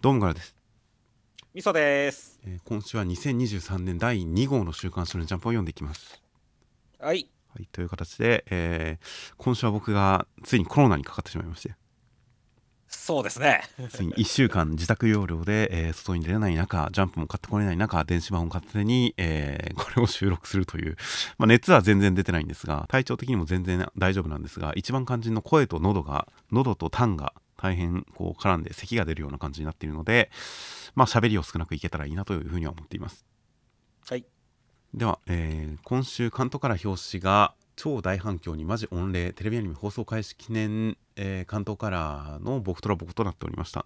どうもからです、みそです。えー今週は2023年第2号の週刊少年ジャンプを読んでいきます。はい。はい、という形で、えー今週は僕がついにコロナにかかってしまいまして、そうですね。ついに1週間自宅療養で、えー外に出れない中、ジャンプも買ってこれない中、電子版を勝手に、えーこれを収録するという、まあ、熱は全然出てないんですが、体調的にも全然大丈夫なんですが、一番肝心の声と喉が、喉と痰が大変こう絡んで咳が出るような感じになっているので、まあ喋りを少なくいけたらいいなというふうには思っています。はい。では、えー今週関東から表紙が超大反響にマジ御礼テレビアニメ放送開始記念、えー関東カラーの僕とら僕となっておりました。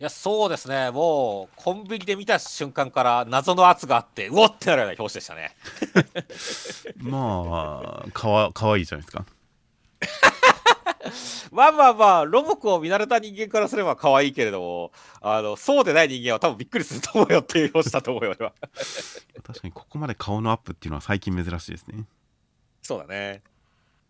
いや、そうですね。もう、コンビニで見た瞬間から謎の圧があって、うおってなるような表紙でしたね。まあかわかわいいじゃないですか。まあまあまあ、ロボコを見慣れた人間からすれば可愛いけれども、あの、そうでない人間は多分びっくりすると思うよっていう表紙だと思うよ、俺は。確かにここまで顔のアップっていうのは最近珍しいですね。そうだね。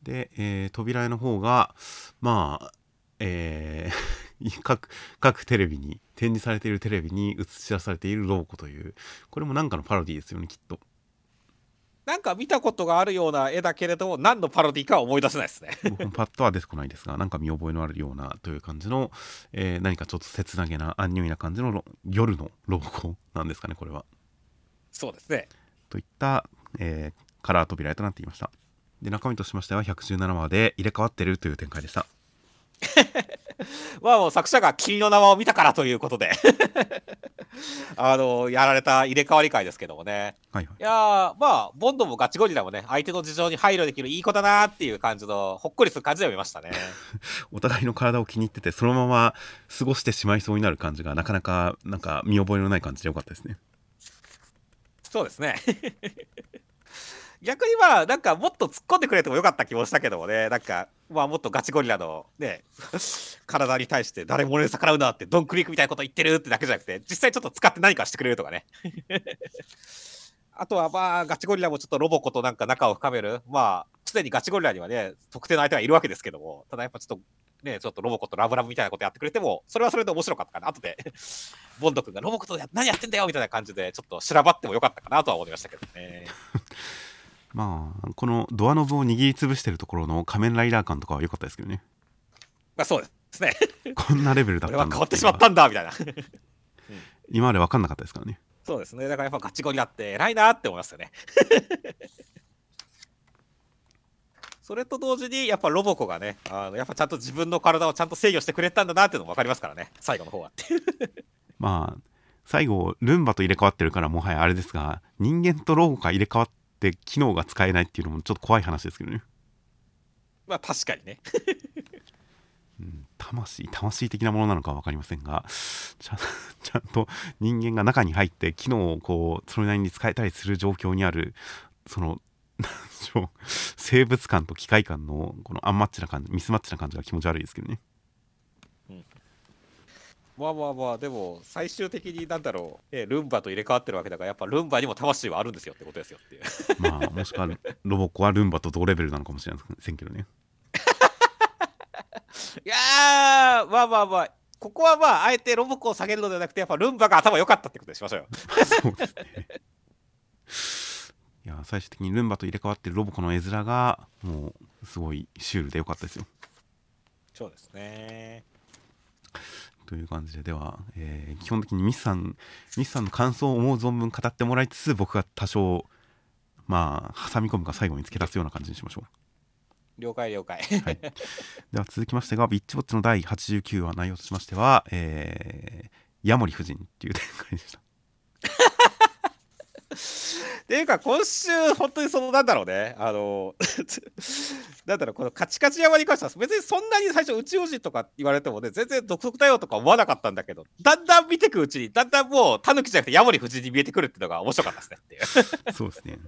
で、えー扉絵の方がまあえー 各各テレビに展示されているテレビに映し出されているロボコというこれもなんかのパロディですよねきっと。なんか見たことがあるような絵だけれども、何のパロディかは思い出せないですね。僕もパッとは出てこないですがなんか見覚えのあるようなという感じの、えー何かちょっと切なげなアンニュイな感じのロ夜の ロボコなんですかねこれは。そうですね。といった、えーカラー扉絵となっていました。で中身としましては117話で入れ替わってるという展開でした。まあもう作者が君の名はを見たからということで あのやられた入れ替わり会ですけどもねはいはいい。やーまあボンドもガチゴリラもね相手の事情に配慮できるいい子だなーっていう感じのほっこりする感じで読みましたね お互いの体を気に入っててそのまま過ごしてしまいそうになる感じがなかなかなんか見覚えのない感じでよかったですね。そうですね逆にまあなんかもっと突っ込んでくれてもよかった気もしたけどもね。なんかまあもっとガチゴリラのね 体に対して誰も俺に逆らうなってドンクリークみたいなこと言ってるってだけじゃなくて実際ちょっと使って何かしてくれるとかね。あとはまあガチゴリラもちょっとロボコとなんか仲を深める。まあすでにガチゴリラにはね特定の相手がいるわけですけども。ただやっぱちょっとねちょっとロボコとラブラブみたいなことやってくれてもそれはそれで面白かったかな。後で ボンド君がロボコとや何やってんだよみたいな感じでちょっと修羅場ってもよかったかなとは思いましたけどね。まあこのドアノブを握りつぶしてるところの仮面ライダー感とかは良かったですけどね。まあそうですね。こんなレベルだったんだ俺は。変わってしまったんだみたいな。今まで分かんなかったですからね。そうですね。だからやっぱガチゴリラって偉いなって思いますよね。それと同時にやっぱロボコがねあのやっぱちゃんと自分の体をちゃんと制御してくれたんだなっていうのも分かりますからね。最後の方は まあ最後ルンバと入れ替わってるからもはやあれですが人間とロボが入れ替わって機能が使えないっていうのもちょっと怖い話ですけどね。まあ確かにねうん魂魂的なものなのかは分かりませんがちゃん ちゃんと人間が中に入って機能をこうそれなりに使えたりする状況にあるその なんでしょう生物感と機械感のこのアンマッチな感じミスマッチな感じが気持ち悪いですけどねまあまあまあでも最終的になんだろう、えルンバと入れ替わってるわけだからやっぱルンバにも魂はあるんですよってことですよっていう。まあもしくはロボコはルンバと同レベルなのかもしれませんけどね。いやーまあまあまあここはまああえてロボコを下げるのではなくてやっぱルンバが頭良かったってことにしましょうよそうですねいや最終的にルンバと入れ替わってるロボコの絵面がもうすごいシュールでよかったですよ。そうですね という感じででは、えー基本的にミスさんミスさんの感想を思う存分語ってもらいつつ僕が多少まあ挟み込むか最後に付け足すような感じにしましょ了解了解。う、はい、では続きましてがビッチウォッチの第89話内容としましては、えー、ヤモリ夫人っていう展開でしたっていうか今週本当にそのなんだろうね。あの なんだろうこのカチカチ山に関しては別にそんなに最初宇宙人とか言われてもね全然独特だよとか思わなかったんだけどだんだん見てくうちにだんだんもうタヌキじゃなくてヤモリ夫人に見えてくるっていうのが面白かったですねっていう。そうですね。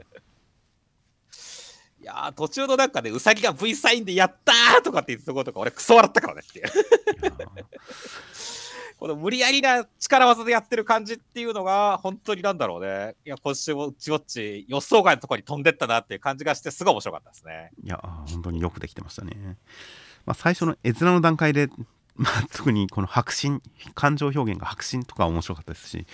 いやー途中のなんかねウサギが V サインでやったーとかって言ったところとか俺クソ笑ったからねっていうこの無理やりな力技でやってる感じっていうのが本当になんだろうね。いや今週もうちウォッチ予想外のところに飛んでったなっていう感じがしてすごい面白かったですね。いや本当によくできてましたね、まあ、最初の絵面の段階で まあ、特にこの迫真感情表現が迫真とか面白かったですし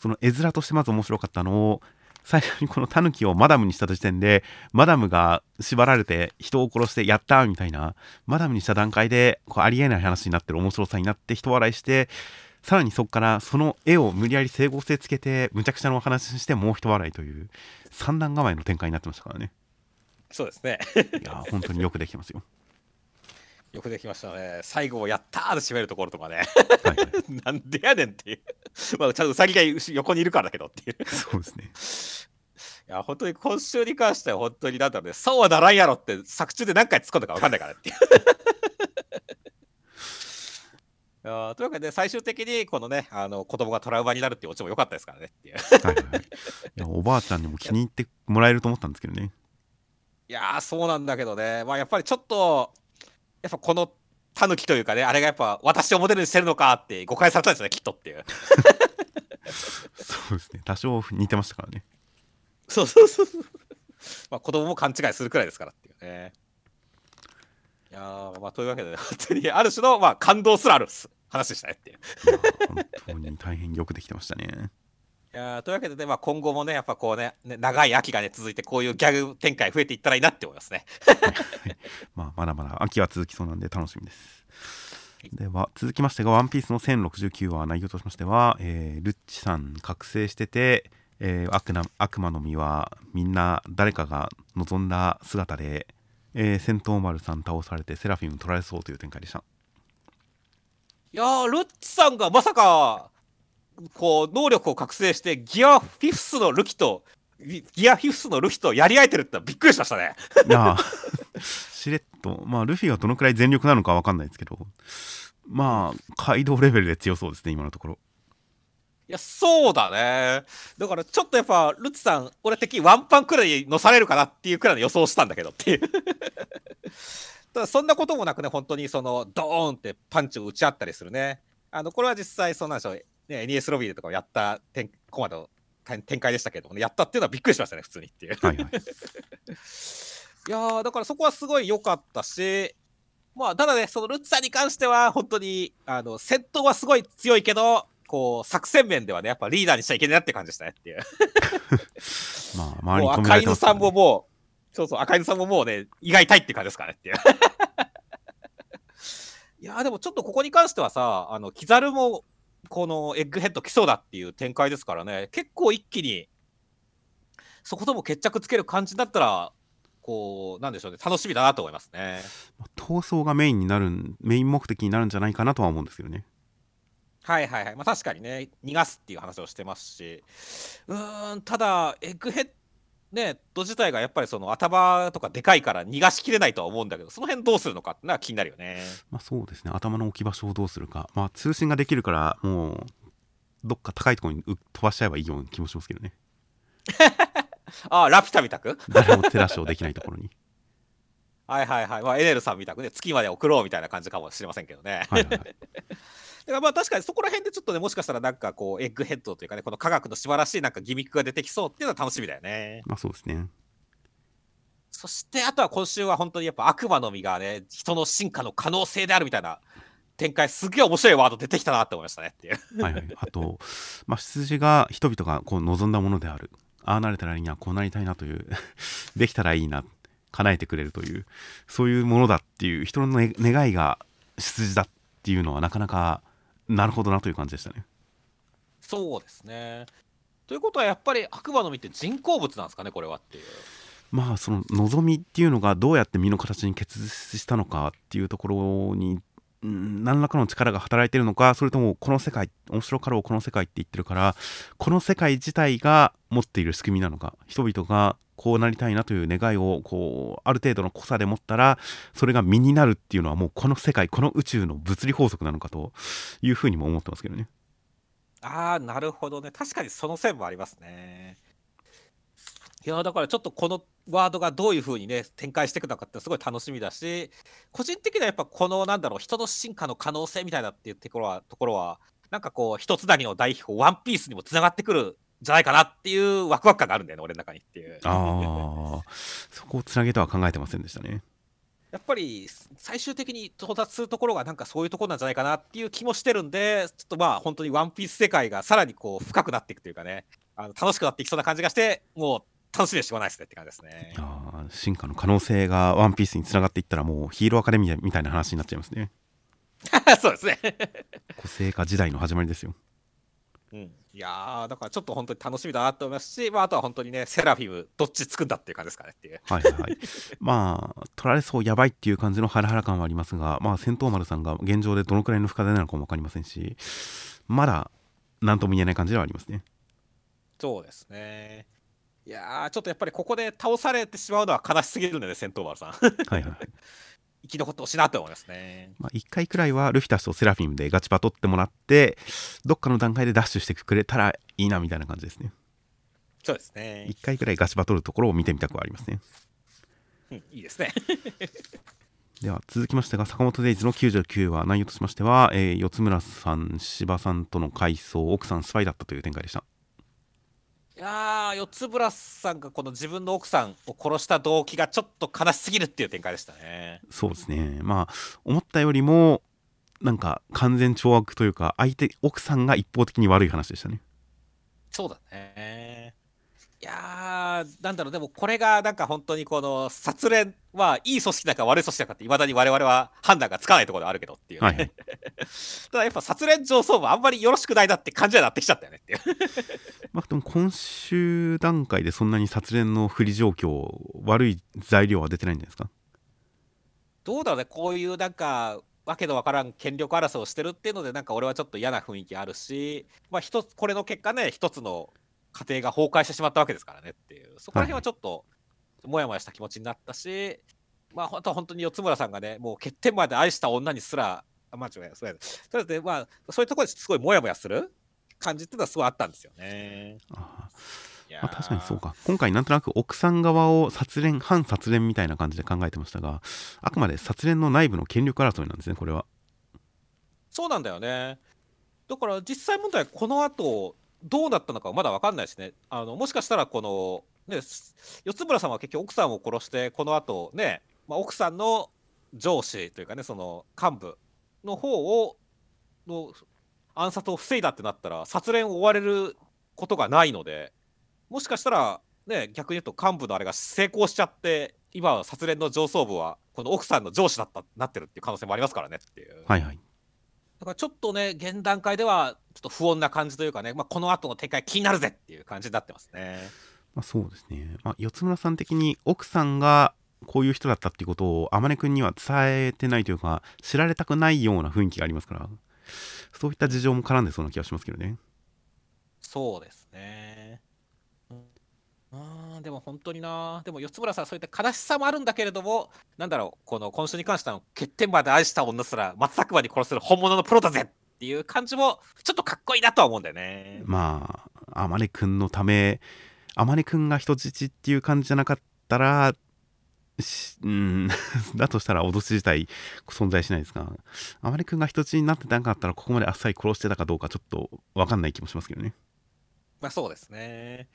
その絵面としてまず面白かったのを最初にこのタヌキをマダムにした時点でマダムが縛られて人を殺してやったみたいなマダムにした段階でこうありえない話になってる面白さになって人笑いしてさらにそこからその絵を無理やり整合性つけてむちゃくちゃなお話してもう一笑いという三段構えの展開になってましたからね。そうですね。いや本当によくできてますよよくできましたね。最後やったーって締めるところとかね。はいはい。なんでやねんっていう。まあちゃんとウサギが横にいるからだけどっていう。そうですね。いや本当に今週に関しては本当になんだろうね。そうはならんやろって作中で何回突っ込んだか分かんないからっていう。いやーというわけで最終的にこのねあの子供がトラウマになるっていうオチも良かったですからねっていう。はいはいはい。いやおばあちゃんにも気に入ってもらえると思ったんですけどね。いやーそうなんだけどね。まあやっぱりちょっとやっぱこのタヌキというかねあれがやっぱ私をモデルにしてるのかって誤解されたんですよねきっとっていう。そうですね。多少似てましたからね。そうそうそうそう。まあ子供も勘違いするくらいですからっていうね。いやーまあというわけで、ね、本当にある種のまあ感動すらある話でしたねっていう。本当に大変よくできてましたね。いやーというわけでね、まあ、今後もねやっぱこうねね長い秋がね続いてこういうギャグ展開増えていったらいいなって思いますね まあ、まだまだ秋は続きそうなんで楽しみです。では続きましてが「ワンピースの1069話内容としましては、えールッチさん覚醒してて、えー悪な悪魔の実はみんな誰かが望んだ姿で、えー戦闘丸さん倒されてセラフィム取られそうという展開でした。いやールッチさんがまさかこう能力を覚醒してギアフィフスのルキとギギアフィフスのルキとやり合えてるってびっくりしましたね。いやーしれっとまあルフィがどのくらい全力なのかわかんないですけどまあ街道レベルで強そうですね今のところ。いやそうだね。だからちょっとやっぱルッチさん俺的にワンパンくらい乗されるかなっていうくらいの予想をしたんだけどっていう。ただそんなこともなくね本当にそのドーンってパンチを打ち合ったりするね。あのこれは実際そうなんでしょう、ね、NES ロビーでとかをやった展コマの展展開でしたけどもねやったっていうのはびっくりしましたね普通にっていう。はいはい、いやーだからそこはすごい良かったしまあただねそのルッツさんに関しては本当にあの戦闘はすごい強いけどこう作戦面ではねやっぱリーダーにしちゃいけないなって感じでしたねっていう。まあ周りに止めら赤犬さんももうそうそう赤犬さんももうね胃が痛いって感じですからねっていう。いやーでもちょっとここに関してはさあのキザルもこのエッグヘッド来そうだっていう展開ですからね。結構一気にそことも決着つける感じだったらこうなんでしょうね。楽しみだなと思いますね。まあ闘争がメインになるんメイン目的になるんじゃないかなとは思うんですけどね。はいはいはい。まあ確かにね。逃がすっていう話をしてますし。うーんただエッグヘッねド自体がやっぱりその頭とかでかいから逃がしきれないとは思うんだけどその辺どうするのかってのは気になるよね。まあそうですね。頭の置き場所をどうするか。まあ通信ができるからもうどっか高いところにう飛ばしちゃえばいいような気もしますけどね。ああラピュタみたく？誰も手出しをできないところに。はいはいはい。まあエネルさんみたくね。月まで送ろうみたいな感じかもしれませんけどね。はいはいはい。だからまあ確かにそこら辺でちょっとねもしかしたらなんかこうエッグヘッドというかねこの科学の素晴らしいなんかギミックが出てきそうっていうのは楽しみだよね。まあそうですね。そしてあとは今週は本当にやっぱ悪魔の実がね人の進化の可能性であるみたいな展開すげえ面白いワード出てきたなって思いましたねっていう。はいはい。あと まあ羊が人々がこう望んだものである。ああなれたらいいなこうなりたいなという できたらいいな叶えてくれるというそういうものだっていう人の、ね、願いが羊だっていうのはなかなかなるほどなという感じでしたね。そうですね。ということはやっぱり悪魔の実って人工物なんですかねこれはっていう。まあその望みっていうのがどうやって身の形に結実したのかっていうところにうん何らかの力が働いてるのかそれともこの世界面白かろうこの世界って言ってるからこの世界自体が持っている仕組みなのか人々がこうなりたいなという願いをこうある程度の濃さで持ったらそれが身になるっていうのはもうこの世界この宇宙の物理法則なのかというふうにも思ってますけどね。ああなるほどね確かにその線もありますねいやだからちょっとこのワードがどういう風にね展開していくのかってすごい楽しみだし個人的にはやっぱこのなんだろう人の進化の可能性みたいなっていうところはところはなんかこう一つなぎの大秘宝ワンピースにもつながってくるんじゃないかなっていうワクワク感があるんだよね俺の中にっていうああそこをつなげとは考えてませんでしたね。やっぱり最終的に到達するところがなんかそういうところなんじゃないかなっていう気もしてるんで、ちょっとまあ本当にワンピース世界がさらにこう深くなっていくというかね、あの楽しくなっていきそうな感じがして、もう楽しみでしょうがないですねって感じですね。あ進化の可能性がワンピースにつながっていったらもうヒーローアカデミアみたいな話になっちゃいますね。そうですね個性化時代の始まりですよ。うん、いやだからちょっと本当に楽しみだなと思いますし、まあ、あとは本当にね、セラフィム、どっちつくんだっていう感じですかねっていう。はいはいはい。まあ、取られそうやばいっていう感じのハラハラ感はありますが、まあ、戦闘丸さんが現状でどのくらいの深手なのかも分かりませんし、まだ何とも言えない感じではありますね。そうですね。いやちょっとやっぱりここで倒されてしまうのは悲しすぎるんでね、戦闘丸さん。はいはい、はい。生き残ってほしいなと思いますね。まあ、1回くらいはルフィタスとセラフィムでガチパ取ってもらって、どっかの段階でダッシュしてくれたらいいなみたいな感じですね。そうですね。1回くらいガチバトるところを見てみたくはありますね。うん、いいですね。では続きましてが坂本デイズの99話内容としましては、えー、四つ村さん芝さんとの回想奥さんスパイだったという展開でしたいやー四つブラスさんがこの自分の奥さんを殺した動機がちょっと悲しすぎるっていう展開でしたね。そうですね。まあ思ったよりもなんか完全懲悪というか相手奥さんが一方的に悪い話でしたね。そうだねいやーなんだろう。でもこれがなんか本当にこの殺練はいい組織だか悪い組織だかっていまだに我々は判断がつかないところであるけどっていう、ね、はい、ただやっぱ殺練上層部あんまりよろしくないなって感じになってきちゃったよね。っていうまあでも今週段階でそんなに殺練の不利状況悪い材料は出てないんじゃないですか？どうだろうね。こういうなんかわけのわからん権力争いをしてるっていうのでなんか俺はちょっと嫌な雰囲気あるしまあ一つこれの結果ね一つの家庭が崩壊してしまったわけですからねっていうそこら辺はちょっともやもやした気持ちになったし、まあ本当は本当に四つ村さんがねもう欠点まで愛した女にすらまあ違うそうやとりあえずまあそういうところですごいもやもやする感じっていうのはすごいあったんですよね。あまあ、確かにそうか。今回なんとなく奥さん側を殺練反殺練みたいな感じで考えてましたがあくまで殺練の内部の権力争いなんですねこれは。そうなんだよね。だから実際問題この後どうなったのかまだ分かんないしねあのもしかしたらこの、ね、四つ村さんは結局奥さんを殺してこの後ね、まあ、奥さんの上司というかねその幹部の方をの暗殺を防いだってなったら殺練を追われることがないのでもしかしたらね逆に言うと幹部のあれが成功しちゃって今は殺練の上層部はこの奥さんの上司だったなってるっていう可能性もありますからねっていう。はいはいだからちょっとね、現段階ではと不穏な感じというかね、まあ、この後の展開気になるぜっていう感じになってますね。まあ、そうですね。まあ、四村さん的に奥さんがこういう人だったっていうことを天音君には伝えてないというか、知られたくないような雰囲気がありますから、そういった事情も絡んでそうな気がしますけどね。そうですね。うん、でも本当にな、でも四つ村さん、そういった悲しさもあるんだけれども、なんだろう、この今週に関しての欠点まで愛した女すら、松坂に殺せる本物のプロだぜっていう感じも、ちょっとかっこいいなとは思うんだよね。まあ、天音くんのため、天音くんが人質っていう感じじゃなかったら、うん、だとしたら脅し自体存在しないですが、天音くんが人質になってなかったら、ここまであっさり殺してたかどうか、ちょっと分かんない気もしますけどね。まあそうですね。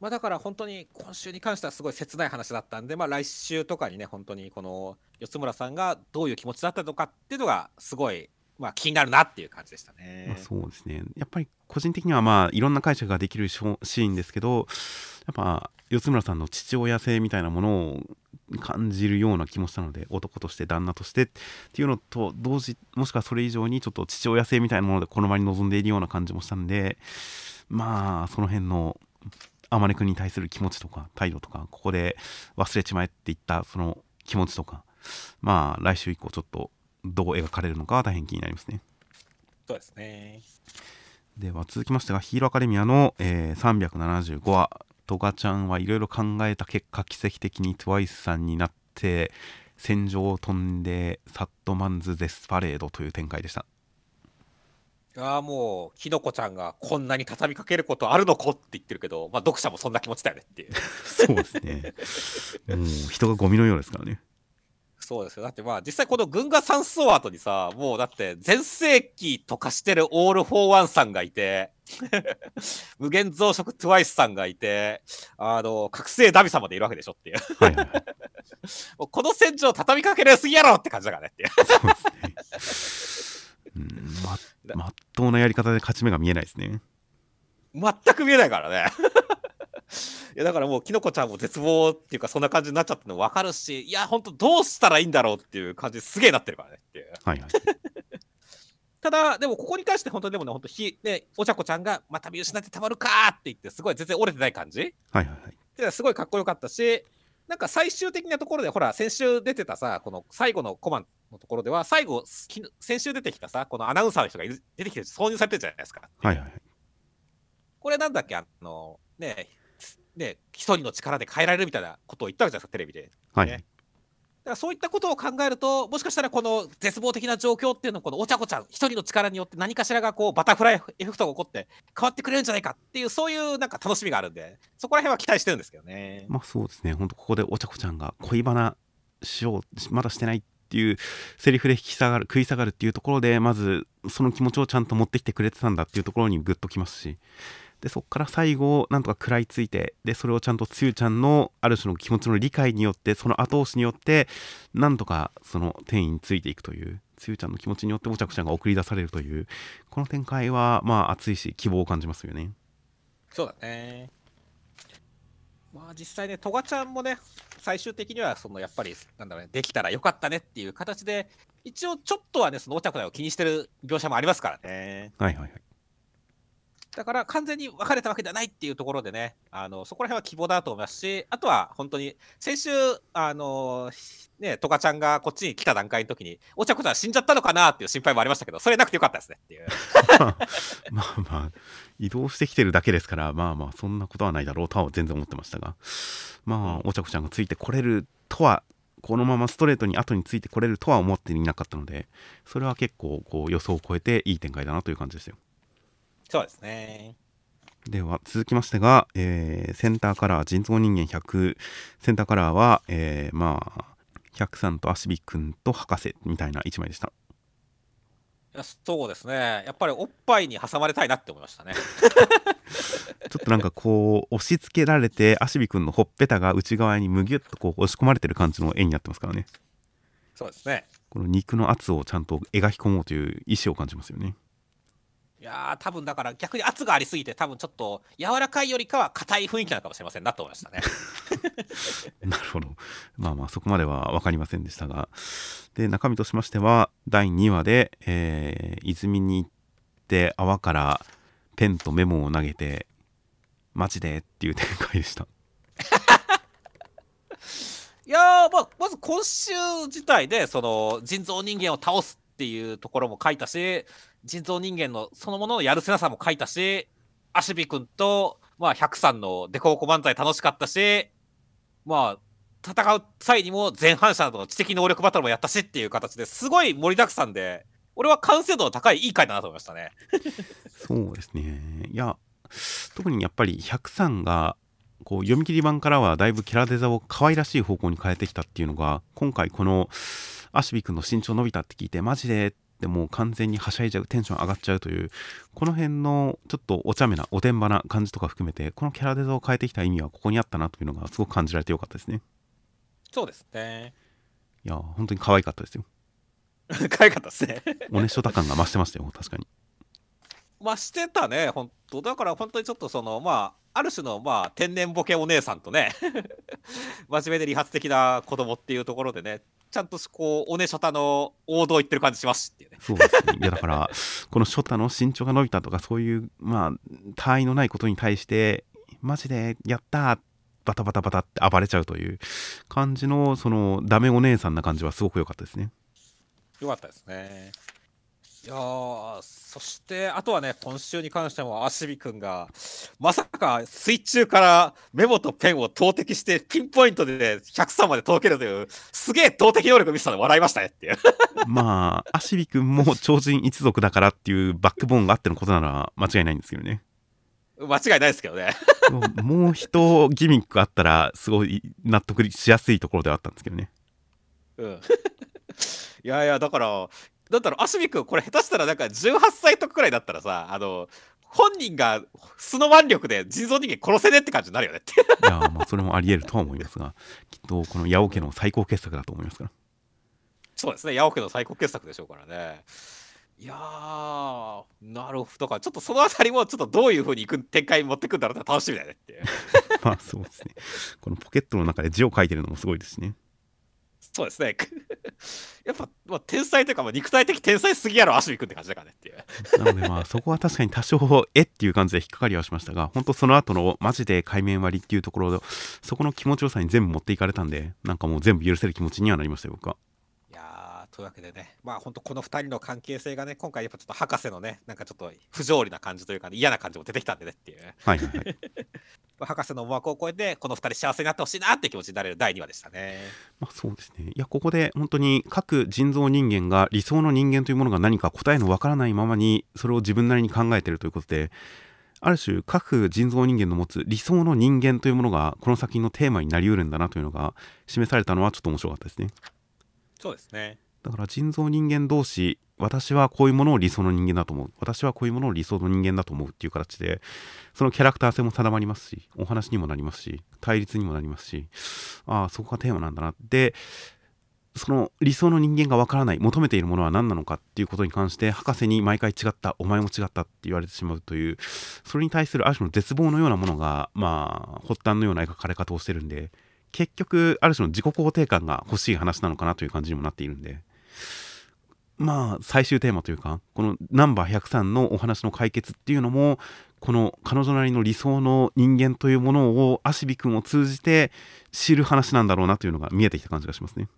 まあ、だから本当に今週に関してはすごい切ない話だったんで、まあ、来週とかにね本当にこの四村さんがどういう気持ちだったのかっていうのがすごい、まあ、気になるなっていう感じでしたね。まあ、そうですねやっぱり個人的にはまあいろんな解釈ができるシーンですけどやっぱ四村さんの父親性みたいなものを感じるような気もしたので男として旦那としてっていうのと同時もしくはそれ以上にちょっと父親性みたいなものでこの場に臨んでいるような感じもしたんでまあその辺の天音君に対する気持ちとか態度とかここで忘れちまえっていったその気持ちとかまあ来週以降ちょっとどう描かれるのかは大変気になりますね。そうですね。では続きましてがヒーローアカデミアの、えー、375話。トガちゃんはいろいろ考えた結果奇跡的に TWICE さんになって戦場を飛んでサットマンズ・デスパレードという展開でした。ああもうきのこちゃんがこんなに畳みかけることあるのこって言ってるけど、まあ、読者もそんな気持ちだよねっていう。そうですね。もう人がゴミのようですからねそうですよ。だってまあ実際この群訝山荘跡にさ、もうだって全盛期とかしてるオール・フォー・ワンさんがいて、無限増殖トゥワイスさんがいて、あの、覚醒荼毘様でいるわけでしょっていう。はいはいはい。もうこの戦場畳みかけるすぎやろって感じだからねっていう。そうですね。うん、ま、まっとうなやり方で勝ち目が見えないですね。全く見えないからね。いやだからもうきのこちゃんも絶望っていうかそんな感じになっちゃったの分かるしいやほんとどうしたらいいんだろうっていう感じすげえなってるからねっていうはいはい。ただでもここに関して本当にでもね本当ひねおちゃこちゃんがまた見失ってたまるかーって言ってすごい全然折れてない感じはいはいはい。ですごいかっこよかったしなんか最終的なところでほら先週出てたさこの最後のコマンのところでは最後き先週出てきたさこのアナウンサーの人が出てきて挿入されてるじゃないですかはいはいはい。これなんだっけあのねね一人の力で変えられるみたいなことを言ったわけじゃないですかテレビで。はい。ねだからそういったことを考えるともしかしたらこの絶望的な状況っていうのをこのおちゃこちゃん一人の力によって何かしらがこうバタフライエフェクトが起こって変わってくれるんじゃないかっていうそういうなんか楽しみがあるんでそこら辺は期待してるんですけどね。まあそうですね。本当ここでお茶子ちゃんが恋バナしよう、まだしてないっていうセリフで引き下がる、食い下がるっていうところで、まずその気持ちをちゃんと持ってきてくれてたんだっていうところにグッときますし、で、そこから最後、なんとか食らいついて、で、それをちゃんとつゆちゃんのある種の気持ちの理解によって、その後押しによって、なんとかその転移についていくという、つゆちゃんの気持ちによってお茶子ちゃんが送り出されるという、この展開は、まあ熱いし、希望を感じますよね。そうだね。まあ実際ね、トガちゃんもね、最終的にはそのやっぱりなんだろうね、できたらよかったねっていう形で、一応ちょっとはね、そのお茶子を気にしてる描写もありますからね。はいはいはい。だから完全に別れたわけではないっていうところでね、あのそこら辺は希望だと思いますし、あとは本当に先週、あのね、トカちゃんがこっちに来た段階の時に、お茶子ちゃん死んじゃったのかなっていう心配もありましたけど、それなくてよかったですねっていう。まあまあ移動してきてるだけですからまあまあそんなことはないだろうとは全然思ってましたがまあお茶子ちゃんがついてこれるとはこのままストレートに後についてこれるとは思っていなかったのでそれは結構こう予想を超えていい展開だなという感じですよそうですね。では続きましてが、えーセンターカラー人造人間100センターカラーは、えーまあ100さんとアシビ君と博士みたいな1枚でしたいやそうですね。やっぱりおっぱいに挟まれたいなって思いましたね。ちょっとなんかこう押し付けられてアシビ君のほっぺたが内側にむぎゅっとこう押し込まれてる感じの絵になってますからねそうですね。この肉の圧をちゃんと描き込もうという意思を感じますよねいやー、多分だから逆に圧がありすぎて、多分ちょっと柔らかいよりかは硬い雰囲気なのかもしれませんなと思いましたね。なるほど。まあまあそこまでは分かりませんでしたが。で中身としましては第2話で、えー泉に行って泡からペンとメモを投げてマジでっていう展開でした。いやー、まあ、まず今週自体で、その人造人間を倒すっていうところも書いたし、人造人間のそのもののやるせなさも書いたし、アシビ君と、まあ、100さんのデコボコ漫才楽しかったし、まあ、戦う際にも前半者などの知的能力バトルもやったしっていう形ですごい盛りだくさんで、俺は完成度の高いいい回だなと思いましたね。そうですねいや特にやっぱり100さんがこう読み切り版からはだいぶキャラデザを可愛らしい方向に変えてきたっていうのが今回このアシビ君の身長伸びたって聞いてマジでってもう完全にはしゃいじゃうテンション上がっちゃうというこの辺のちょっとお茶目なおてんばな感じとか含めてこのキャラデザを変えてきた意味はここにあったなというのがすごく感じられてよかったですねそうですね。いや本当に可愛かったですよ 可愛かったですね。おねしょた感が増してましたよ確かにまあしてたね、本当だから本当にちょっとその、まあ、ある種の、まあ、天然ボケお姉さんとね、真面目で理髪的な子供っていうところでね、ちゃんとこう、おねしょたの王道行ってる感じしますっていうね。そうですね。いやだから、このショタの身長が伸びたとか、そういう、まあ、他愛のないことに対して、マジで、やったーバタバタバタって暴れちゃうという感じの、その、ダメお姉さんな感じはすごく良かったですね。よかったですね。いやーそしてあとはね今週に関してもアシビ君がまさか水中からメモとペンを投擲してピンポイントで103まで届けるというすげえ投擲能力見せたの笑いましたねっていうまあ、アシビ君も超人一族だからっていうバックボーンがあってのことなら間違いないんですけどね。間違いないですけどねもう一ギミックあったら、すごい納得しやすいところではあったんですけどね。うん。いやいや、だから、なんだろう、アシミ君、これ下手したらなんか18歳とかくらいだったらさ、あの、本人が素の腕力で人造人間殺せねえって感じになるよねって。いやーまあそれもありえるとは思いますが きっとこの八尾家の最高傑作だと思いますからそうですね、八百家の最高傑作でしょうからね。いやー、なるほど。だからちょっとそのあたりもちょっとどういうふうにいく展開に持ってくんだろうな楽しみだねっていう。まあそうですねこのポケットの中で字を書いてるのもすごいですしねそうですね。やっぱ、まあ、天才というか、まあ、肉体的天才すぎやろ、アシビ君って感じだからねっていう。なのでまあそこは確かに多少えっていう感じで引っかかりはしましたが本当その後のマジで海面割りっていうところそこの気持ちよさに全部持っていかれたんでなんかもう全部許せる気持ちにはなりましたよ僕はというわけでね、まあ本当この2人の関係性がね、今回やっぱちょっと博士のね、なんかちょっと不条理な感じというか、ね、嫌な感じも出てきたんでねっていう。はいはい 博士の思惑を超えて、この2人幸せになってほしいなって気持ちになれる第2話でしたね。まあそうですねいやここで本当に各人造人間が理想の人間というものが何か答えのわからないままにそれを自分なりに考えているということである種各人造人間の持つ理想の人間というものがこの作品のテーマになりうるんだなというのが示されたのはちょっと面白かったですねそうですね。だから人造人間同士私はこういうものを理想の人間だと思う。私はこういうものを理想の人間だと思うっていう形でそのキャラクター性も定まりますしお話にもなりますし対立にもなりますしああそこがテーマなんだな。でその理想の人間がわからない求めているものは何なのかっていうことに関して博士に毎回違ったお前も違ったって言われてしまうというそれに対するある種の絶望のようなものがまあ発端のような描かれ方をしてるんで結局ある種の自己肯定感が欲しい話なのかなという感じにもなっているんで。まあ最終テーマというかこのナンバー103のお話の解決っていうのもこの彼女なりの理想の人間というものをアシビ君を通じて知る話なんだろうなというのが見えてきた感じがしますね。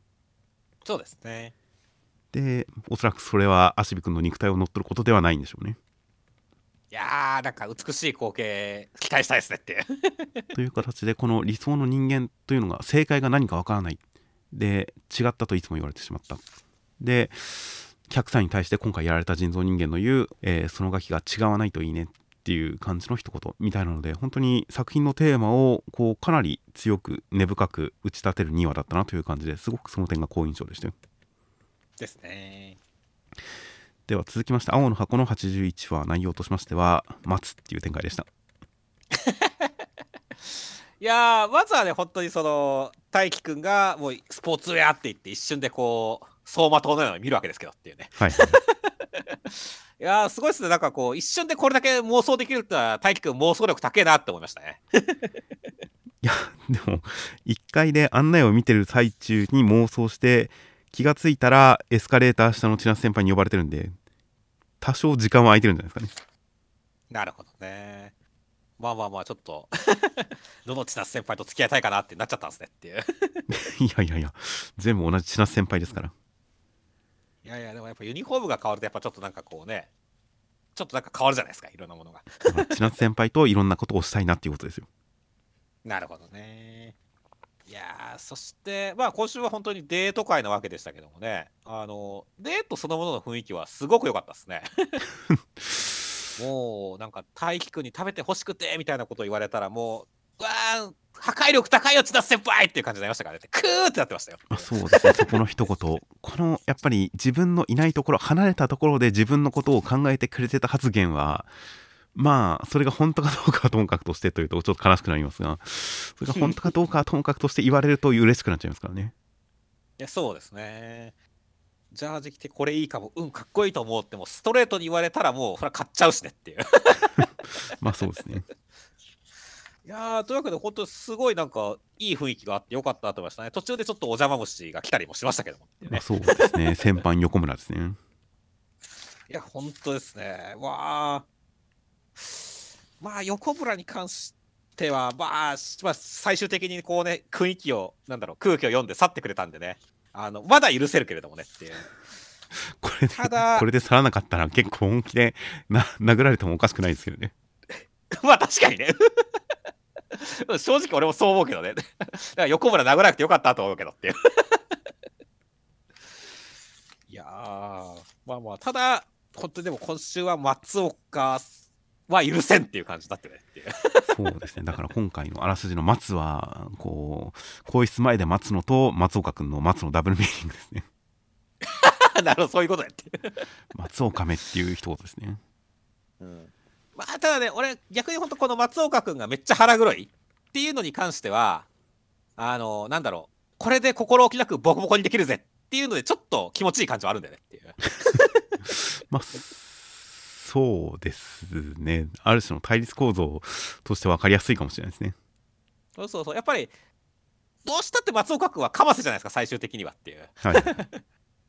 そうですね。でおそらくそれはアシビ君の肉体を乗っ取ることではないんでしょうね。いやー、なんか美しい光景、期待したいですねっていう。という形でこの理想の人間というのが正解が何かわからないで違ったといつも言われてしまったで客さんに対して今回やられた人造人間の言う、えーそのガキが違わないといいねっていう感じの一言みたいなので本当に作品のテーマをこうかなり強く根深く打ち立てる2話だったなという感じですごくその点が好印象でしたよですね。では続きまして青の箱の81話内容としましては待つっていう展開でした いやー、まずはね、本当にその、大輝くんがもうスポーツウェアって言って、一瞬でこう、走馬灯のように見るわけですけどっていうね。はい いやー、すごいっすね。なんかこう、一瞬でこれだけ妄想できるってのは、大輝くん妄想力高えなって思いましたね。いやでも1階で案内を見てる最中に妄想して気がついたらエスカレーター下の千夏先輩に呼ばれてるんで多少時間は空いてるんじゃないですかねなるほどね。まあまあまあ、ちょっと、どの千夏先輩と付き合いたいかなってなっちゃったんですねっていう。いやいやいや全部同じ千夏先輩ですからいやいや、でもやっぱユニフォームが変わると、やっぱちょっとなんかこうね、ちょっとなんか変わるじゃないですか、いろんなものが。千夏先輩といろんなことをしたいなっていうことですよなるほどね。いやー、そして、まあ今週は本当にデート会なわけでしたけどもね、あの、デートそのものの雰囲気はすごく良かったですね。もう、なんか、大輝くんに食べてほしくて、みたいなことを言われたら、もう、うわー、破壊力高いよ、千田先輩っていう感じになりましたからね。クーってなってましたよ。あそうですねそこの一言このやっぱり自分のいないところ離れたところで自分のことを考えてくれてた発言はまあそれが本当かどうかはともかくとしてというとちょっと悲しくなりますがそれが本当かどうかはともかくとして言われると嬉しくなっちゃいますからねいや、そうですね。ジャージ着てこれいいかも、うん、かっこいいと思うって、もうストレートに言われたら、もう、それは買っちゃうしねっていう。まあそうですねいやーというわけで、本当にすごいなんか、いい雰囲気があってよかったと思いましたね。途中でちょっとお邪魔虫が来たりもしましたけどもね。まあそうですね 先輩横村ですねいや、本当ですね。わあ。まあ、横村に関しては、まあ、しまあ、最終的にこうね、雰囲気を、なんだろう、空気を読んで去ってくれたんでね。あの、まだ許せるけれどもねっていう。これでただこれで去らなかったら結構本気でな殴られてもおかしくないですけどね まあ、確かにね。正直俺もそう思うけどね。だから横村殴らなくてよかったと思うけどっていう。いやー、まあまあ、ただ、本当にでも今週は松岡は許せんっていう感じになってるねっていう。そうですね。だから今回のあらすじの松は、こう、更衣室前で待つのと、松岡君の松のダブルミーニングですね。なるほど、そういうことやって。松岡めっていう一言ですね。うんまあ、ただね、俺、逆に本当この松岡君がめっちゃ腹黒いっていうのに関しては、あの、なんだろう、これで心置きなくボコボコにできるぜっていうので、ちょっと気持ちいい感じはあるんだよねっていう。まあ、そうですね。ある種の対立構造として分かりやすいかもしれないですね。そうそうそう、やっぱり、どうしたって松岡君はかませじゃないですか、最終的にはっていう。はい。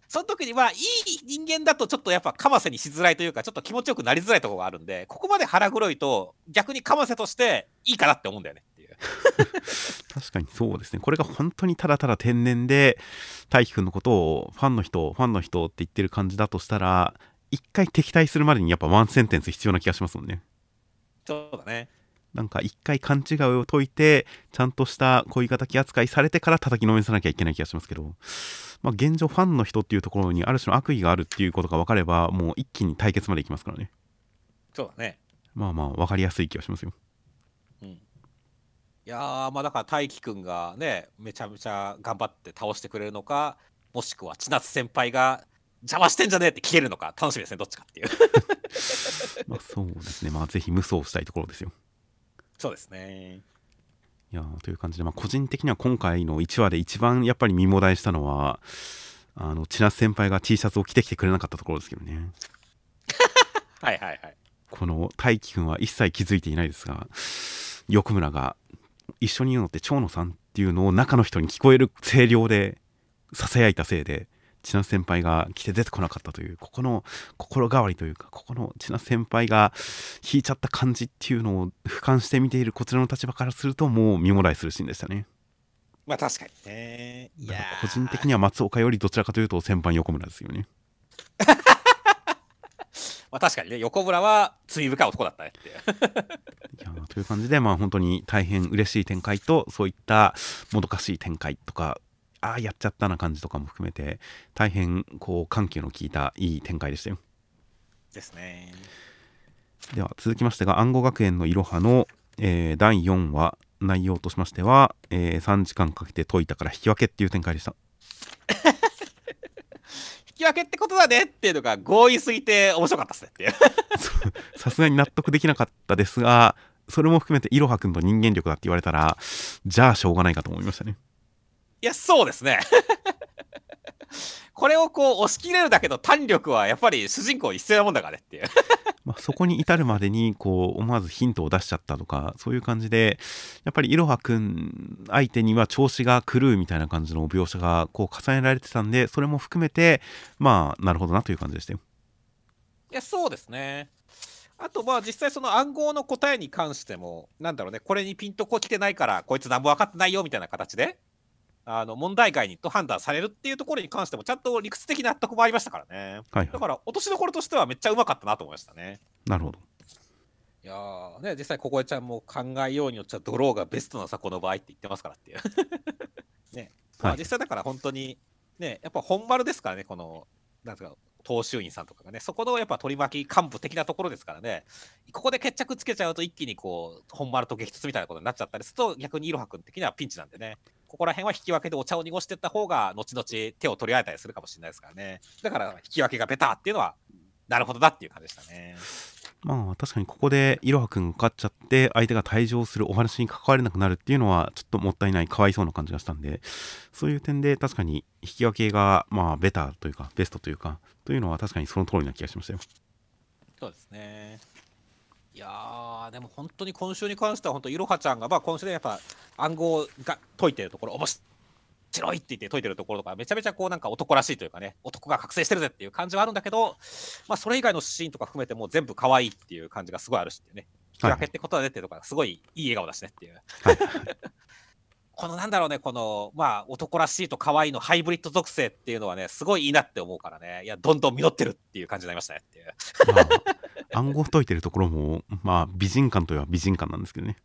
その時には、いい人間だとちょっとやっぱかませにしづらいというか、ちょっと気持ちよくなりづらいところがあるんで、ここまで腹黒いと、逆にかませとしていいかなって思うんだよねっていう。確かにそうですね。これが本当にただただ天然で、大輝くんのことをファンの人、ファンの人って言ってる感じだとしたら、一回敵対するまでにやっぱワンセンテンス必要な気がしますもんね。そうだね。なんか一回勘違いを解いて、ちゃんとした恋敵扱いされてから叩きのめさなきゃいけない気がしますけど、まあ現状ファンの人っていうところにある種の悪意があるっていうことが分かれば、もう一気に対決までいきますからね。そうだね。まあまあ分かりやすい気がしますよ。うん。いやー、まあだから大輝くんがね、めちゃめちゃ頑張って倒してくれるのか、もしくは千夏先輩が邪魔してんじゃねえって消えるのか、楽しみですね、どっちかっていう。まあそうですね。まあぜひ無双したいところですよ。そうですね。いやーという感じで、まあ、個人的には今回の1話で一番やっぱり見もだえしたのはあの千夏先輩が T シャツを着てきてくれなかったところですけどねはいはいはい。この大輝くんは一切気づいていないですが欲村が一緒に言うのって蝶野さんっていうのを中の人に聞こえる声量でささやいたせいで千夏先輩が来て出てこなかったというここの心変わりというかここの千夏先輩が引いちゃった感じっていうのを俯瞰して見ているこちらの立場からするともう見もらいするシーンでしたね。まあ確かにね。いや個人的には松岡よりどちらかというと先輩横村ですよね。まあ確かにね、横村は罪深い男だったねって。いやーという感じでまあ本当に大変嬉しい展開とそういったもどかしい展開とかああやっちゃったな感じとかも含めて大変こう緩急の効いたいい展開でしたよですね。では続きましてが暗号学園のいろはの、えー第4話内容としましては、えー3時間かけて解いたから引き分けっていう展開でした 引き分けってことだねっていうのが合意すぎて面白かったっすねっていう。さすがに納得できなかったですがそれも含めていろはくんと人間力だって言われたらじゃあしょうがないかと思いましたねいや、そうですね。これをこう押し切れるだけの胆力はやっぱり主人公に必要なもんだからねっていう。まあ、そこに至るまでにこう思わずヒントを出しちゃったとかそういう感じでやっぱりいろはくん相手には調子が狂うみたいな感じの描写がこう重ねられてたんでそれも含めてまあなるほどなという感じでしたよ。いや、そうですね。あと、まあ、実際その暗号の答えに関しても、なんだろうね、これにピンとこ来てないから、こいつ何も分かってないよみたいな形で、あの問題外にと判断されるっていうところに関しても、ちゃんと理屈的な納得もありましたからね。はいはい、だから、落としどころとしてはめっちゃうまかったなと思いましたね。なるほど。いやーね、実際、ここえちゃんも考えようによっちゃドローがベストなさ、この場合って言ってますからっていう。ね、まあ、はい実際だから本当に、ね、やっぱ本丸ですからね、この、なんですか、東州院さんとかがね、そこのやっぱ取り巻き幹部的なところですからね、ここで決着つけちゃうと一気にこう、本丸と激突みたいなことになっちゃったりすると、逆にいろは君的にはピンチなんでね、ここら辺は引き分けでお茶を濁していった方が、後々手を取り合えたりするかもしれないですからね。だから、引き分けがベターっていうのは、なるほどなっていう感じでしたね。まあ確かにここでいろはくんが勝っちゃって相手が退場するお話に関われなくなるっていうのはちょっともったいないかわいそうな感じがしたんでそういう点で確かに引き分けがまあベターというかベストというかというのは確かにその通りな気がしましたよ。そうですね。いやー、でも本当に今週に関しては、本当、いろはちゃんが、まあ、今週でやっぱ暗号が解いてるところ、面白いって言って解いてるところとか、めちゃめちゃこう、なんか男らしいというかね、男が覚醒してるぜっていう感じはあるんだけど、まあ、それ以外のシーンとか含めて、もう全部可愛いっていう感じがすごいあるしね、引き分けってことだねっていうとか、すごいいい笑顔だしねっていう。はい、このなんだろうね、この、まあ、男らしいと可愛いのハイブリッド属性っていうのはね、すごいいいなって思うからね、いや、どんどん実ってるっていう感じになりましたねっていう。まあ、暗号解いてるところもまあ美人感といえば美人感なんですけどね。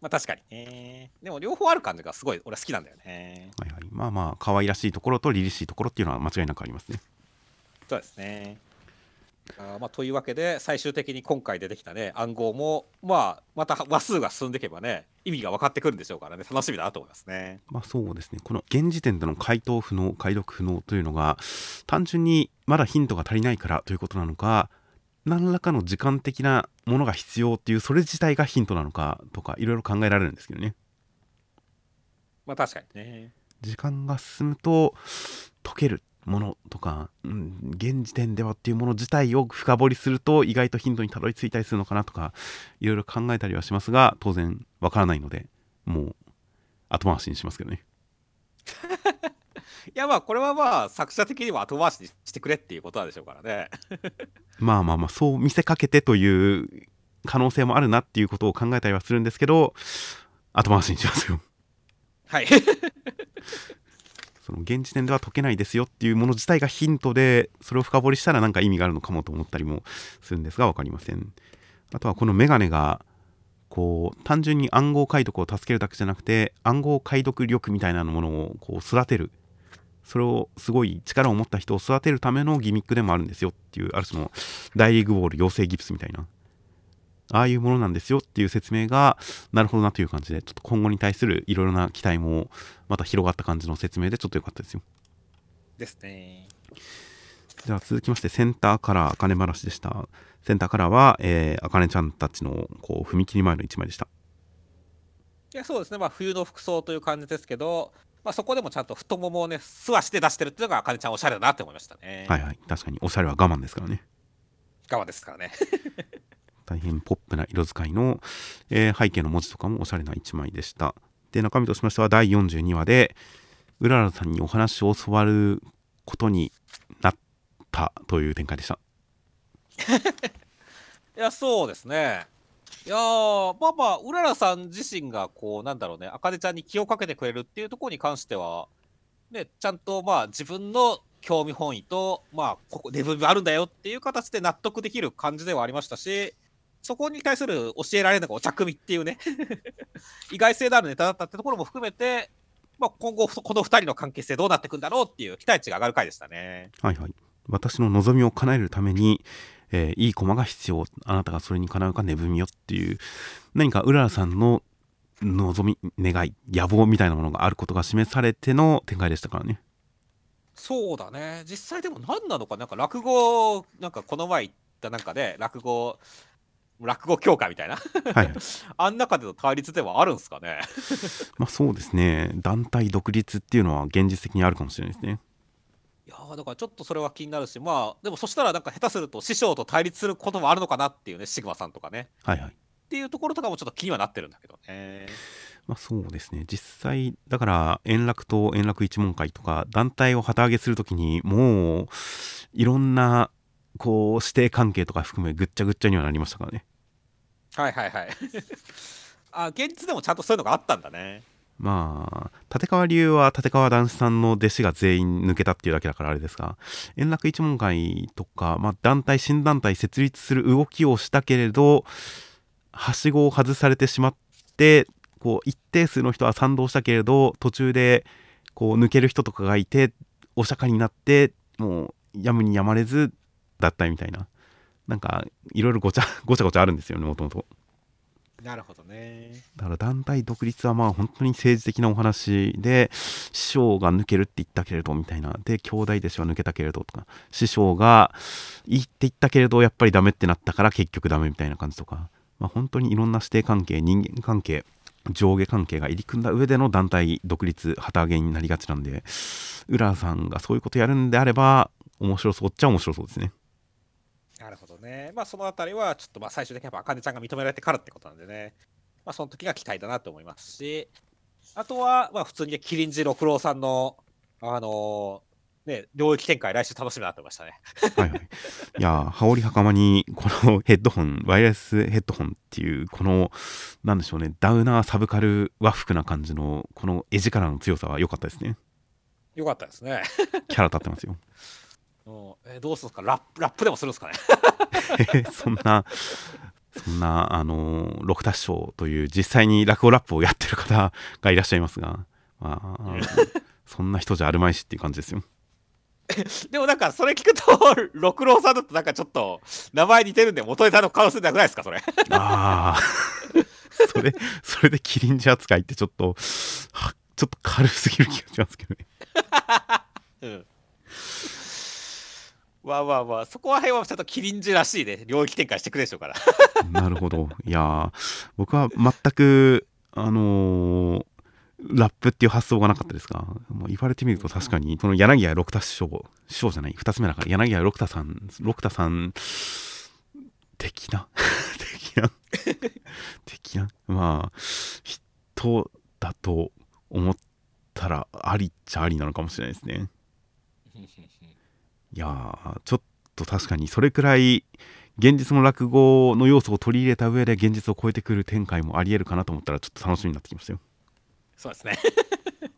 まあ確かにね。でも両方ある感じがすごい俺好きなんだよね。はいはい、まあまあ可愛らしいところと凛々しいところっていうのは間違いなくありますね。そうですね。あまあ、というわけで最終的に今回出てきたね暗号もまあまた話数が進んでいけばね意味が分かってくるんでしょうからね楽しみだなと思いますね。まあそうですねこの現時点での回答不能解読不能というのが単純にまだヒントが足りないからということなのか何らかの時間的なものが必要っていうそれ自体がヒントなのかとかいろいろ考えられるんですけどね。まあ確かにね。時間が進むと解けるものとか、うん、現時点ではっていうもの自体を深掘りすると意外とヒントにたどり着いたりするのかなとかいろいろ考えたりはしますが当然わからないのでもう後回しにしますけどね。いやまあこれはまあ作者的には後回しにしてくれっていうことなんでしょうからね。まあまあまあそう見せかけてという可能性もあるなっていうことを考えたりはするんですけど後回しにしますよ。はい その現時点では解けないですよっていうもの自体がヒントでそれを深掘りしたら何か意味があるのかもと思ったりもするんですが分かりません。あとはこのメガネがこう単純に暗号解読を助けるだけじゃなくて暗号解読力みたいなものをこう育てる。それをすごい力を持った人を育てるためのギミックでもあるんですよっていうある種の大リーグボール養成ギプスみたいな。ああいうものなんですよっていう説明がなるほどなという感じでちょっと今後に対するいろいろな期待もまた広がった感じの説明でちょっと良かったですよ。ですね。じゃあ続きましてセンターカラー茜話でした。センターカラーはえあかねちゃんたちのこう踏切前の一枚でした。いやそうですね。まあ冬の服装という感じですけどまあ、そこでもちゃんと太ももをね素足で出してるっていうのがあかねちゃんおしゃれだなって思いましたね。はいはい。確かにおしゃれは我慢ですからね。我慢ですからね。大変ポップな色使いの、えー、背景の文字とかもおしゃれな一枚でした。で中身としましては第42話でうららさんにお話を教わることになったという展開でした。いやそうですね。いやまあまあうららさん自身がこうなんだろうねあかねちゃんに気をかけてくれるっていうところに関してはねちゃんとまあ自分の興味本位とまあここレベルあるんだよっていう形で納得できる感じではありましたしそこに対する教えられるのがお茶組っていうね。意外性のあるネタだったってところも含めて、まあ、今後この2人の関係性どうなっていくんだろうっていう期待値が上がる回でしたね。はいはい。私の望みを叶えるために、えー、いい駒が必要。あなたがそれにかなうかねぶみよっていう。何かうららさんの望み願い野望みたいなものがあることが示されての展開でしたからね。そうだね。実際でも何なのか。なんか落語なんかこの前言ったなんかで落語落語協会みたいな。はい、あん中での対立ではあるんですかね？まあそうですね。団体独立っていうのは現実的にあるかもしれないですね。いやだからちょっとそれは気になるしまあでもそしたらなんか下手すると師匠と対立することもあるのかなっていうねシグマさんとかね。はいはい。っていうところとかもちょっと気にはなってるんだけどね。まあそうですね。実際だから円楽と円楽一門会とか団体を旗揚げするときにもういろんなこう師弟関係とか含めぐっちゃぐっちゃにはなりましたからねはいはいはい。あ現実でもちゃんとそういうのがあったんだね。まあ立川流は立川談志さんの弟子が全員抜けたっていうだけだからあれですが円楽一門会とか、まあ、団体新団体設立する動きをしたけれどはしごを外されてしまってこう一定数の人は賛同したけれど途中でこう抜ける人とかがいてお釈迦になってもうやむにやまれずだったみたいな。なんかいろいろごちゃ ごちゃごちゃあるんですよねもともと。なるほどねだから団体独立はまあ本当に政治的なお話で師匠が抜けるって言ったけれどみたいなで兄弟弟子は抜けたけれどとか師匠がいいって言ったけれどやっぱりダメってなったから結局ダメみたいな感じとか、まあ、本当にいろんな師弟関係人間関係上下関係が入り組んだ上での団体独立旗揚げになりがちなんで浦さんがそういうことやるんであれば面白そうっちゃ面白そうですね。ね。まあそのあたりはちょっとまあ最終的にやっぱあかねちゃんが認められてからってことなんでね。まあその時が期待だなと思いますし、あとはまあ普通にキリンジ六郎さんのあのー、ね、領域展開、来週楽しみだなと思いましたね。はいはい。いや、羽織袴に、このヘッドホン、ワイヤレスヘッドホンっていう、この、なんでしょうね、ダウナーサブカル和服な感じの、この絵力の強さは良かったですね。良かったですね。キャラ立ってますよ。えー、どうするんですか？ラップラップでもするんですかね？そんなそんなあの六田師匠という実際に落語ラップをやってる方がいらっしゃいますが、まあ、そんな人じゃあるまいしっていう感じですよ。でもなんかそれ聞くと 六郎さんだとなんかちょっと名前似てるんで元ネタの可能性なくないですか？それ。ああそれそれでキリンジ扱いってちょっとはちょっと軽すぎる気がしますけどね。うんまあまあまあそこら辺はちゃんとキリンジらしいね。領域展開してくれでしょうから。なるほど。いやー僕は全くあのーラップっていう発想がなかったですが、もう言われてみると確かに、この柳家六太師匠、師匠じゃない、二つ目だから、柳家六太さん、六太さん、的な？的な？的な？まあ、人だと思ったら、ありっちゃありなのかもしれないですね。いやー、ちょっと確かに、それくらい、現実の落語の要素を取り入れた上で現実を超えてくる展開もありえるかなと思ったらちょっと楽しみになってきましたよ。そうですね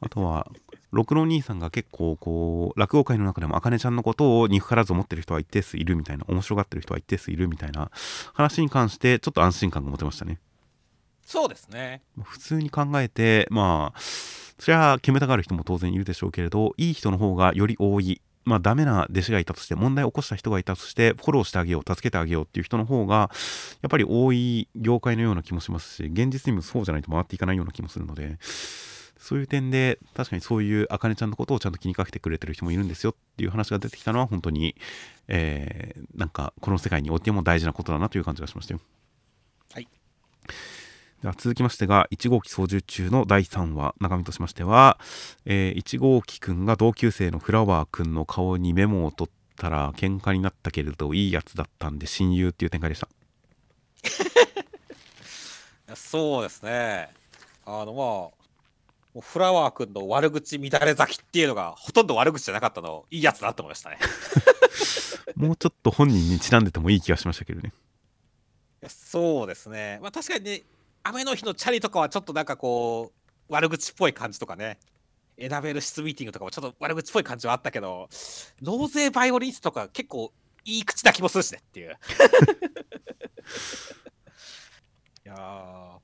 あとは六郎兄さんが結構こう落語界の中でも茜ちゃんのことを憎からず思ってる人は一定数いるみたいな面白がってる人は一定数いるみたいな話に関してちょっと安心感が持てましたね。そうですね普通に考えてまあそれは煙たがる人も当然いるでしょうけれどいい人の方がより多いまあダメな弟子がいたとして問題を起こした人がいたとしてフォローしてあげよう助けてあげようっていう人の方がやっぱり多い業界のような気もしますし現実にもそうじゃないと回っていかないような気もするのでそういう点で確かにそういうあかねちゃんのことをちゃんと気にかけてくれてる人もいるんですよっていう話が出てきたのは本当に、えーなんかこの世界においても大事なことだなという感じがしましたよ。はいでは続きましてが1号機操縦中の第3話中身としましては、え1号機くんが同級生のフラワーくんの顔にメモを取ったら喧嘩になったけれどいいやつだったんで親友っていう展開でした。そうですね。あのまあもうフラワーくんの悪口乱れ咲きっていうのがほとんど悪口じゃなかったのいいやつだなと思いましたね。もうちょっと本人にちなんでてもいい気がしましたけどね。そうですね。まあ確かにね雨の日のチャリとかはちょっとなんかこう悪口っぽい感じとかね。選べる室ミーティングとかもちょっと悪口っぽい感じはあったけど納税バイオリンストとか結構いい口な気もするしねっていう。いやー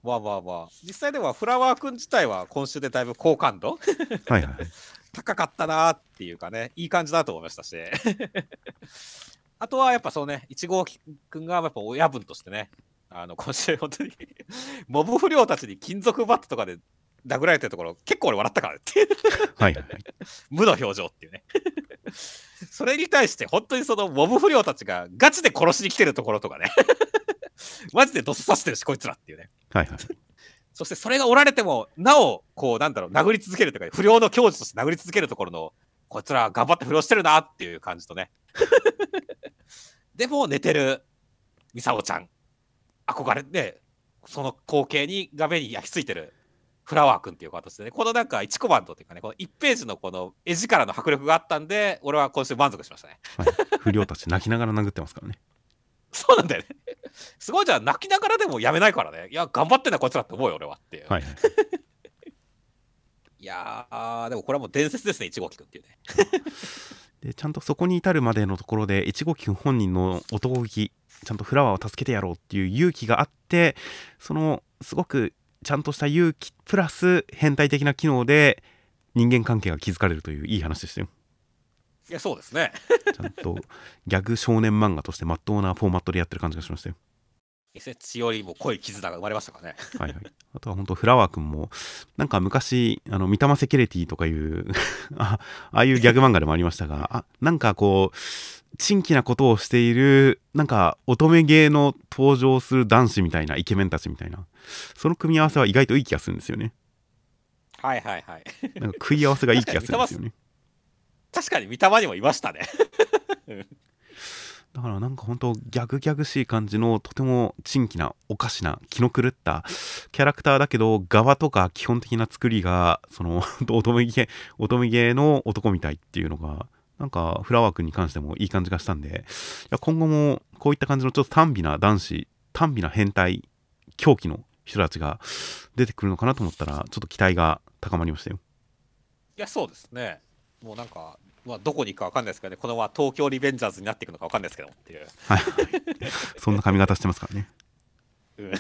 まあまあまあ。実際ではフラワーくん自体は今週でだいぶ好感度？はいはい 高かったなーっていうかねいい感じだと思いましたし。あとはやっぱそうね1号機くんがやっぱ親分としてねあの今週本当にモブ不良たちに金属バットとかで殴られてるところ結構俺笑ったからね。っていうはい。無の表情っていうね。それに対して本当にそのモブ不良たちがガチで殺しに来てるところとかね。マジでドス刺してるしこいつらっていうね。はいはい。そしてそれがおられてもなおこうなんだろう殴り続けるというか不良の教授として殴り続けるところのこいつら頑張って不良してるなっていう感じとね。でも寝てるミサオちゃん憧れでその光景に画面に焼き付いてるフラワーくんっていう形でね。このなんか1コマンドっていうかねこの1ページのこの絵力の迫力があったんで俺は今週満足しましたね。はい、不良たち泣きながら殴ってますからね。そうなんだよね。すごいじゃん。泣きながらでもやめないからね。いや頑張ってんなこいつらって思うよ俺はっていう、はいはい。いやーでもこれはもう伝説ですね1号機くんっていうね。でちゃんとそこに至るまでのところで一号機くん本人の男気ちゃんとフラワーを助けてやろうっていう勇気があってそのすごくちゃんとした勇気プラス変態的な機能で人間関係が築かれるといういい話でしたよ。いやそうですね。ちゃんとギャグ少年漫画としてまっとうなフォーマットでやってる感じがしましたよ。血よりも濃い絆が生まれましたからね。はいはい、あとは本当フラワーくんもなんか昔あの三玉セキュリティとかいう あああいうギャグ漫画でもありましたがあなんかこう珍奇なことをしているなんか乙女芸の登場する男子みたいなイケメンたちみたいな。その組み合わせは意外といい気がするんですよね。はいはいはい。なんか食い合わせがいい気がするんですよね。確かに三玉にもいましたね。だからなんか本当ギャグギャグしい感じのとても珍奇なおかしな気の狂ったキャラクターだけど側とか基本的な作りがその 乙女芸乙女芸の男みたいっていうのがなんかフラワー君に関してもいい感じがしたんでいや今後もこういった感じのちょっと短美な男子短美な変態狂気の人たちが出てくるのかなと思ったらちょっと期待が高まりましたよ。いやそうですね。もうなんかまあどこに行くかわかんないですけどね。このまま東京リベンジャーズになっていくのかわかんないですけど。もってい。うそんな髪型してますからね。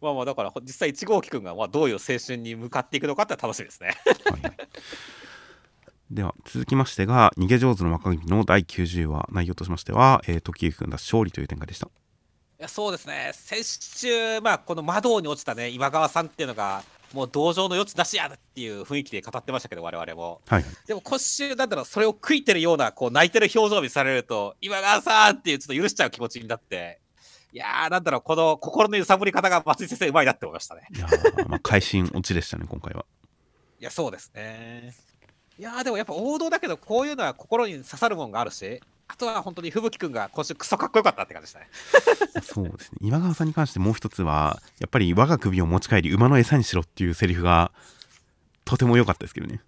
まあまあだから実際1号機くんがまあどういう青春に向かっていくのかって楽しみですね。はいはいでは続きましてが逃げ上手の若君の第90話内容としましては、えー、時行くんだ勝利という展開でした。いやそうですね。先週まあこの窓に落ちたね今川さんっていうのがもう同情の余地なしやっていう雰囲気で語ってましたけど我々も、はい、でも今週なんだろうそれを悔いてるようなこう泣いてる表情を見されると今川さんっていうちょっと許しちゃう気持ちになって。いやーなんだろうこの心の揺さぶり方が松井先生うまいなって思いましたね。いやまあ会心落ちでしたね今回は。いやそうですねいやーでもやっぱ王道だけどこういうのは心に刺さるもんがあるしあとは本当に吹雪くんが今週クソかっこよかったって感じでしたね。そうですね。今川さんに関してもう一つはやっぱり我が首を持ち帰り馬の餌にしろっていうセリフがとても良かったですけどね。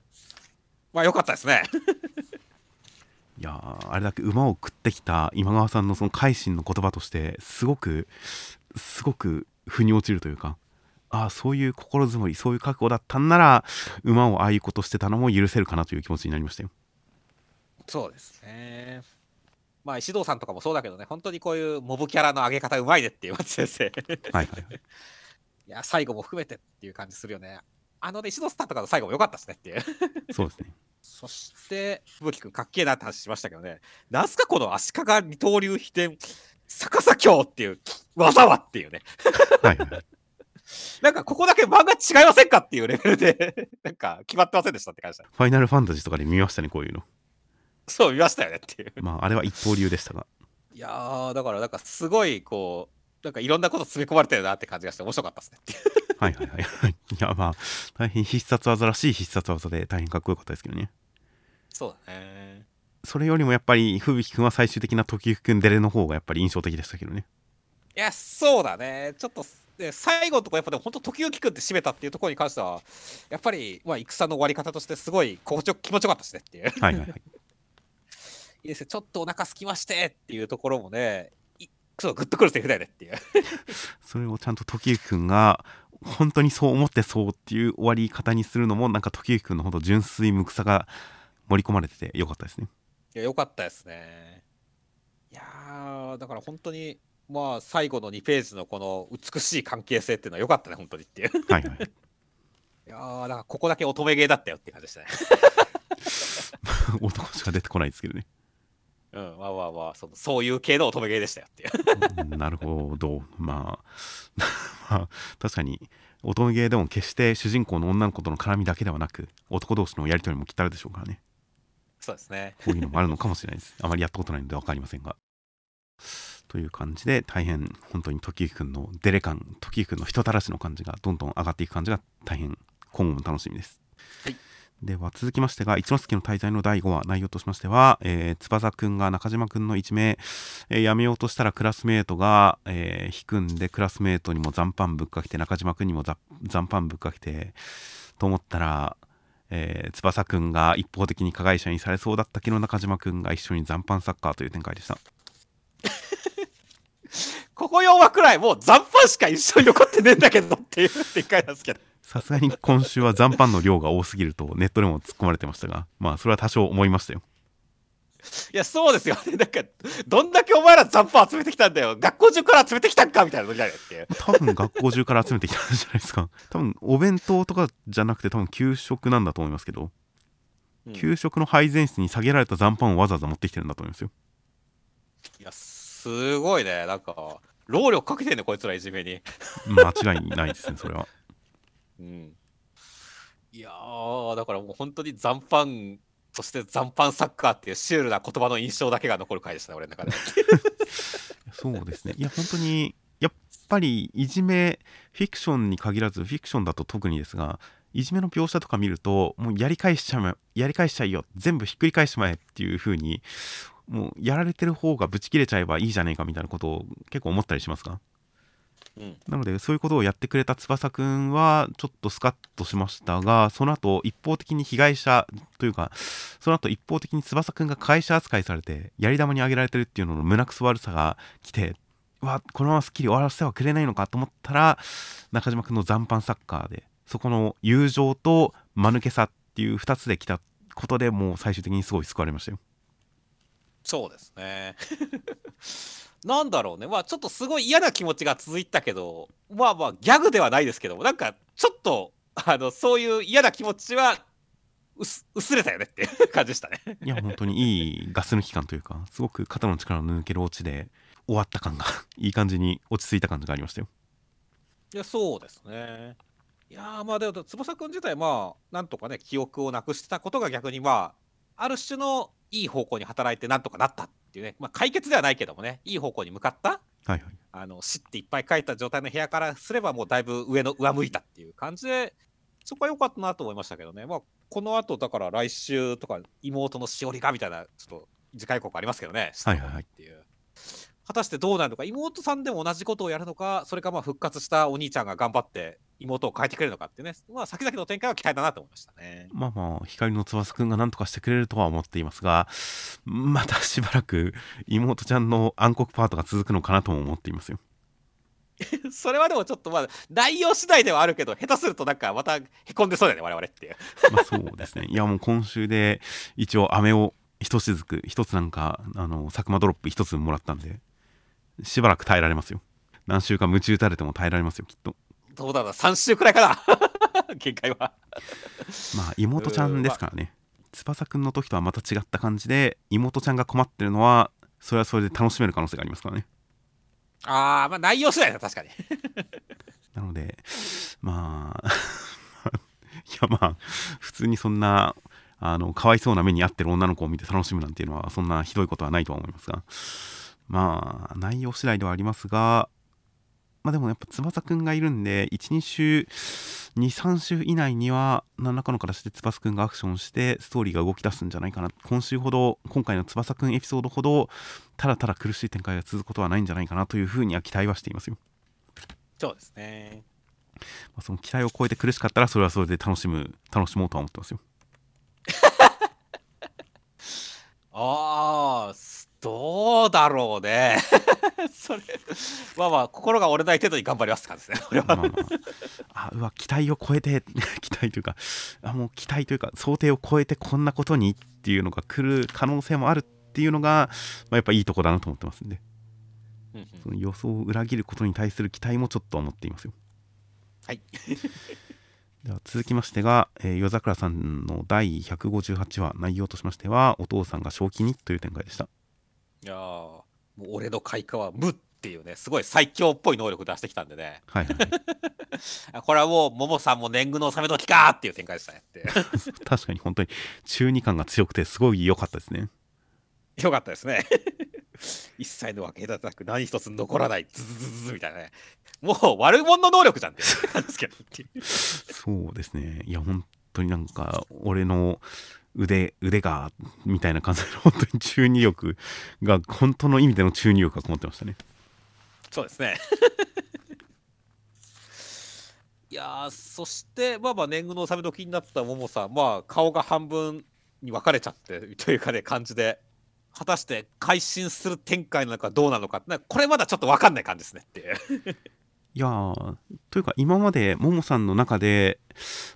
まあ良かったですね。いやーあれだけ馬を食ってきた今川さんのその改心の言葉としてすごくすごく腑に落ちるというかああそういう心づもりそういう覚悟だったんなら馬をああいうことしてたのも許せるかなという気持ちになりましたよ。そうですね。まあ石堂さんとかもそうだけどね本当にこういうモブキャラの上げ方うまいねっていう松先生。はいはいはい。いや最後も含めてっていう感じするよね。あのね石堂さんとかの最後も良かったですねっていう。そうですね。そして吹雪くんかっけえなって話しましたけどね。なんすかこの足利二刀流秘伝逆さ京っていう技はっていうね。はいはいはいなんかここだけ漫画違いませんかっていうレベルで なんか決まってませんでしたって感じだ。ファイナルファンタジーとかで見ましたねこういうの。そう見ましたよねっていう。まああれは一刀流でしたが。いやーだからなんかすごいこうなんかいろんなこと詰め込まれてるなって感じがして面白かったですねっていう。はいはいはい。は いいやまあ大変必殺技らしい必殺技で大変かっこよかったですけどね。そうだね。それよりもやっぱり吹雪くんは最終的な時行くんデレの方がやっぱり印象的でしたけどね。いやそうだね。ちょっとで最後のとこやっぱでも本当時々くんって締めたっていうところに関してはやっぱりまあ戦の終わり方としてすごい気持ちよかったですねっていう。はいはいはい。いいですね。ちょっとお腹空きましてっていうところもねいそうグッとくるセリフだよねっていう。それをちゃんと時行くんが本当にそう思ってそうっていう終わり方にするのもなんか時行くんのほんと純粋無草が盛り込まれててよかったですね。いやよかったですね。いやーだから本当にまあ最後の2ページのこの美しい関係性っていうのは良かったね本当にっていう。はいはい。いやーだからここだけ乙女芸だったよっていう感じでしたね。男しか出てこないですけどね。うんまあまあまあそのそういう系の乙女芸でしたよっていう。うんなるほど。まあ まあ確かに乙女芸でも決して主人公の女の子との絡みだけではなく男同士のやり取りもきっとあるでしょうからね。そうですね。こういうのもあるのかもしれないです。あまりやったことないので分かりませんがという感じで大変本当に時行くんのデレ感時行くんの人たらしの感じがどんどん上がっていく感じが大変今後も楽しみです、はい。では続きましてが一之輔の滞在の第5話内容としましては、えー翼くんが中島くんの一命、えーやめようとしたらクラスメートが、えー引くんでクラスメートにも残飯ぶっかけて中島くんにもざ残飯ぶっかけてと思ったらえー翼くんが一方的に加害者にされそうだったけど中島くんが一緒に残飯サッカーという展開でしたここ4話くらいもう残飯しか一緒に残ってねえんだけどっていう展開なんですけど。さすがに今週は残飯の量が多すぎるとネットでも突っ込まれてましたがまあそれは多少思いましたよ。いやそうですよね。なんかどんだけお前ら残飯集めてきたんだよ。学校中から集めてきたんかみたいなのじゃないって多分学校中から集めてきたんじゃないですか。多分お弁当とかじゃなくて多分給食なんだと思いますけど、うん。給食の配膳室に下げられた残飯をわざわざ持ってきてるんだと思いますよ。いやすごいね。なんか労力かけてんねこいつらいじめに。間違いないですねそれは。うん。いやーだからもう本当に残飯そして残飯サッカーっていうシュールな言葉の印象だけが残る回でしたね俺の中で。そうですね。いや、本当に、やっぱり、いじめ、フィクションに限らず、フィクションだと特にですが、いじめの描写とか見ると、もうやり返しちゃう、やり返しちゃいよ、全部ひっくり返しまえっていう風に、もうやられてる方がブチ切れちゃえばいいじゃねえかみたいなことを結構思ったりしますか？うんなので、そういうことをやってくれた翼くんは、ちょっとスカッとしましたが、その後、一方的に被害者というか、その後一方的に翼くんが会社扱いされて、やり玉に挙げられてるっていうのの胸くそ悪さが来て、うわ、このまますっきり終わらせてはくれないのかと思ったら、中島くんの残飯サッカーで、そこの友情と間抜けさっていう2つで来たことでもう最終的にすごい救われましたよ。そうですね なんだろうねまあちょっとすごい嫌な気持ちが続いたけどまあまあギャグではないですけどもなんかちょっとあのそういう嫌な気持ちは薄薄れたよねっていう感じでしたね。いや本当にいいガス抜き感というかすごく肩の力の抜けるオチで終わった感がいい感じに落ち着いた感じがありましたよいや、そうですね。いやーまあでも翼くん自体まあなんとかね記憶をなくしてたことが逆にまあある種のいい方向に働いてなんとかなったっていうね、まあ、解決ではないけどもねいい方向に向かった。はいはい。あの死っていっぱい書いた状態の部屋からすればもうだいぶ上の上向いたっていう感じでそこは良かったなと思いましたけどね。まあこの後だから来週とか妹のしおりがみたいなちょっと次回告ありますけどね。はいはいはい。っていう果たしてどうなるのか妹さんでも同じことをやるのかそれかまあ復活したお兄ちゃんが頑張って妹を変えてくれるのかってねまあ先々の展開は期待だなと思いましたね。まあまあ光の翼くんが何とかしてくれるとは思っていますがまたしばらく妹ちゃんの暗黒パートが続くのかなとも思っていますよ。それはでもちょっとまあ内容次第ではあるけど下手するとなんかまたへこんでそうだよね我々っていう。まあそうですね。いやもう今週で一応飴を一しずく一つなんかあの佐久間ドロップ一つもらったんでしばらく耐えられますよ。何週間夢中打たれても耐えられますよきっと。どうだろう3週くらいかな。限界は。まあ妹ちゃんですからね。翼くんの時とはまた違った感じで妹ちゃんが困ってるのはそれはそれで楽しめる可能性がありますからね。ああまあ内容次第だ確かに。なのでまあ いやまあ普通にそんなあのかわいそうな目に遭ってる女の子を見て楽しむなんていうのはそんなひどいことはないとは思いますがまあ内容次第ではありますがまあでもやっぱ翼くんがいるんで12週23週以内には何らかの形で翼くんがアクションしてストーリーが動き出すんじゃないかな。今週ほど今回の翼くんエピソードほどただただ苦しい展開が続くことはないんじゃないかなというふうには期待はしていますよ。そうですね。まあその期待を超えて苦しかったらそれはそれで楽しむ楽しもうとは思ってますよ。ああどうだろうね。それ。まあまあ心が折れない程度に頑張りますからですね。これはまあ。まああうわ期待を超えて 期待というかあもう期待というか想定を超えてこんなことにっていうのが来る可能性もあるっていうのが、まあ、やっぱいいとこだなと思ってますんで。うんうん。その予想を裏切ることに対する期待もちょっと思っていますよ。はい。では続きましてが、えー夜桜さんの第158話内容としましてはお父さんが正気にという展開でしたいやーもう俺の開花は無っていうねすごい最強っぽい能力出してきたんでね。はいはい、これはもう桃さんも年貢の納め時かーっていう展開でしたねって。確かに本当に中二感が強くてすごい良かったですね。よかったですね。一切の分け隔てなく何一つ残らないズズズズズみたいなね。もう悪者の能力じゃんって感じですけどそうですね。いや本当になんか俺の腕腕がみたいな感じで 本当に中二力が本当の意味での中二力がこもってましたねそうですね。いやそしてまあまあ年貢の納め時になったももさんまあ顔が半分に分かれちゃってというかね感じで果たして改心する展開なのかどうなのかこれまだちょっと分かんない感じですねっていう。いやというか今までももさんの中で、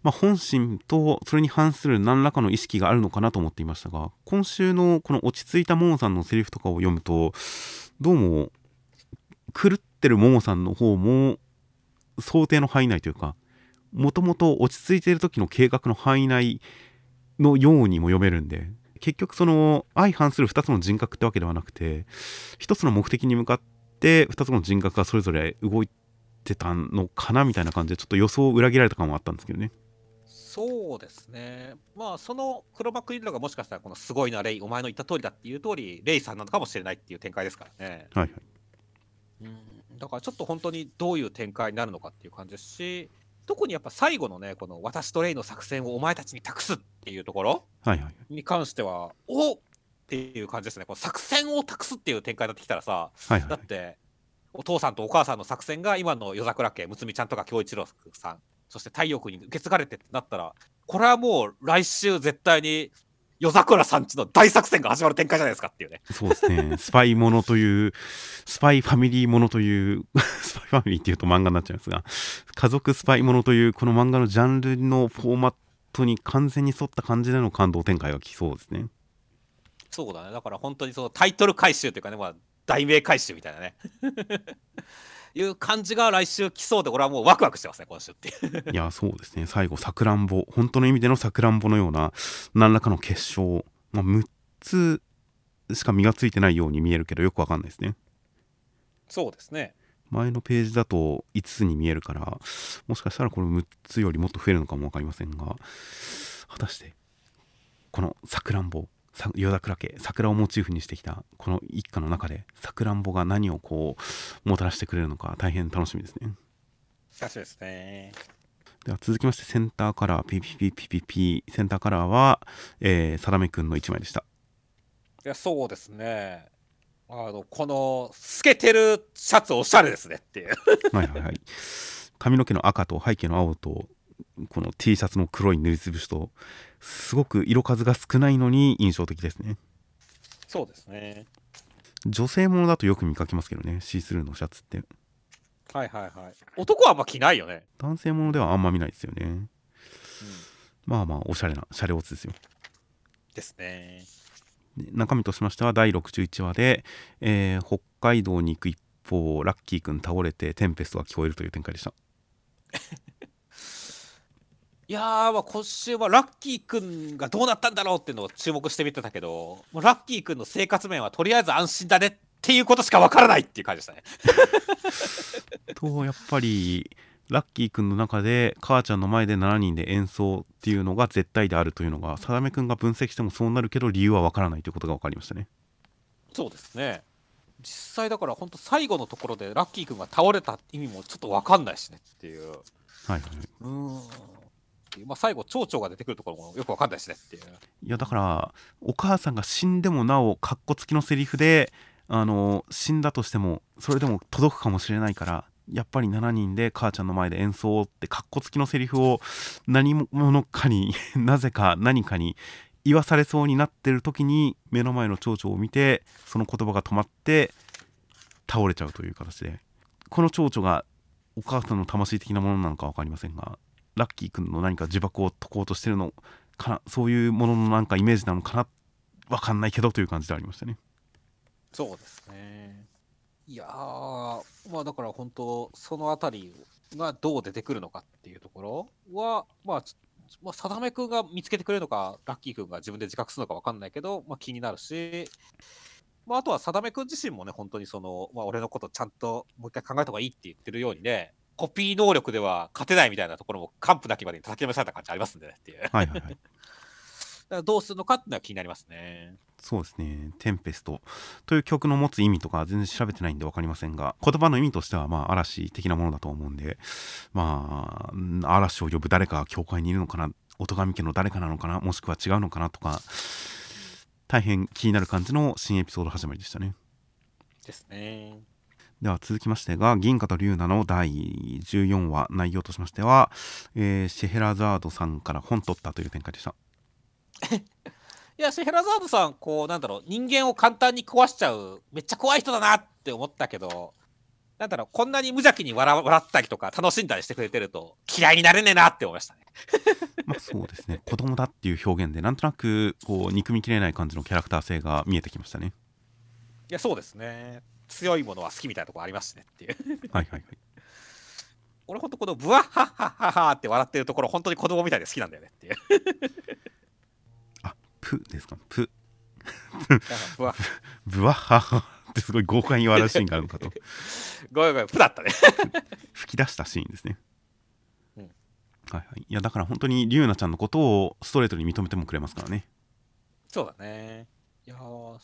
まあ、本心とそれに反する何らかの意識があるのかなと思っていましたが今週のこの落ち着いたももさんのセリフとかを読むとどうも狂ってるももさんの方も想定の範囲内というかもともと落ち着いている時の計画の範囲内のようにも読めるんで結局その相反する2つの人格ってわけではなくて1つの目的に向かって2つの人格がそれぞれ動いてたのかなみたいな感じでちょっと予想を裏切られた感はあったんですけどね。そうですね。まあその黒幕いるのがもしかしたらこのすごいなレイお前の言った通りだっていう通りレイさんなのかもしれないっていう展開ですからね。はいはい。うん、だからちょっと本当にどういう展開になるのかっていう感じですし特にやっぱ最後のねこの私とレイの作戦をお前たちに託すっていうところはいはいに関してはおっっていう感じですね。この作戦を託すっていう展開になってきたらさはいはい。だってお父さんとお母さんの作戦が今の夜桜家むつみちゃんとか京一郎さんそして太陽君に受け継がれてってなったらこれはもう来週絶対に夜桜さんちの大作戦が始まる展開じゃないですかっていうね。そうですね。スパイものというスパイファミリーものというスパイファミリーっていうと漫画になっちゃいますが家族スパイものというこの漫画のジャンルのフォーマットに完全に沿った感じでの感動展開が来そうですね。そうだね。だから本当にそのタイトル回収というかね、まあ、題名回収みたいなね。いう感じが来週来そうで俺はもうワクワクしてますね今週っていう。いやそうですね。最後さくらんぼ。本当の意味でのさくらんぼのような何らかの結晶、まあ、6つしか実がついてないように見えるけどよくわかんないですね。そうですね。前のページだと5つに見えるからもしかしたらこの6つよりもっと増えるのかも分かりませんが果たしてこのさくらんぼ与田倉家桜をモチーフにしてきたこの一家の中でさくらんぼが何をこうもたらしてくれるのか大変楽しみですね。楽しみですね。では続きましてセンターカラーピピピピピピセンターカラーは、えー、さだめくんの1枚でした。いやそうですね。あのこの透けてるシャツおしゃれですねっていう。はいはいはい。髪の毛の赤と背景の青とこの T シャツの黒い塗りつぶしとすごく色数が少ないのに印象的ですね。そうですね。女性ものだとよく見かけますけどねシースルーのシャツって。はいはいはい。男はあんま着ないよね。男性ものではあんま見ないですよね、うん、まあまあおしゃれなシャレオツですよ。ですね。中身としましては第61話で、えー、北海道に行く一方ラッキーくん倒れてテンペストが聞こえるという展開でした いやーまあ今週はラッキーくんがどうなったんだろうっていうのを注目してみてたけどラッキーくんの生活面はとりあえず安心だねっていうことしかわからないっていう感じでしたね。とやっぱりラッキーくんの中で母ちゃんの前で7人で演奏っていうのが絶対であるというのがさだめくんが分析してもそうなるけど理由はわからないということが分かりましたね。そうですね。実際だから本当最後のところでラッキーくんが倒れた意味もちょっと分かんないしねっていう。はいはいうんまあ、最後蝶々が出てくるところもよく分かんないしねっていう。いやだからお母さんが死んでもなおかっこつきのセリフであの死んだとしてもそれでも届くかもしれないからやっぱり7人で母ちゃんの前で演奏ってかっこつきのセリフを何者かに なぜか何かに言わされそうになってる時に目の前の蝶々を見てその言葉が止まって倒れちゃうという形で。この蝶々がお母さんの魂的なものなのか分かりませんがラッキーくんの何か呪縛を解こうとしてるのかなそういうもののなんかイメージなのかな分かんないけどという感じでありましたね。そうですねいやまあだから本当その辺りがどう出てくるのかっていうところはまあまあ、定め君が見つけてくれるのか、ラッキー君が自分で自覚するのか分かんないけど、まあ、気になるし、まあ、あとは定め君自身もね、本当にその、まあ、俺のことちゃんともう一回考えた方がいいって言ってるようにね、コピー能力では勝てないみたいなところも、完膚なきまでに叩きのめされた感じありますんでねっていう。はいはいはい。だからどうするのかっていうのは気になりますね。そうですね「テンペスト」という曲の持つ意味とか全然調べてないんで分かりませんが言葉の意味としてはまあ嵐的なものだと思うんでまあ嵐を呼ぶ誰かが教会にいるのかな音神家の誰かなのかなもしくは違うのかなとか大変気になる感じの新エピソード始まりでしたね。ですね。では続きましてが銀貨と龍奈の第14話内容としましては、えー、シェヘラザードさんから本取ったという展開でした。いやシェヘラザードさんこうなんだろう人間を簡単に壊しちゃうめっちゃ怖い人だなって思ったけどなんだろうこんなに無邪気に笑笑ったりとか楽しんだりしてくれてると嫌いになれねえなって思いましたね。まあそうですね。子供だっていう表現でなんとなくこう憎みきれない感じのキャラクター性が見えてきましたね。いやそうですね強いものは好きみたいなとこありますしねっていう。はいはいはい。俺ほんとこのブワッハッハッハッハって笑ってるところ本当に子供みたいで好きなんだよねっていう。あプですか？プ。ブワッブワッハッハってすごい豪快に笑うシーンがあるのかと。ごめんごめんプだったね。吹き出したシーンですね、うん。はいはい。いやだから本当に龍奈ちゃんのことをストレートに認めてもくれますからね。そうだねいや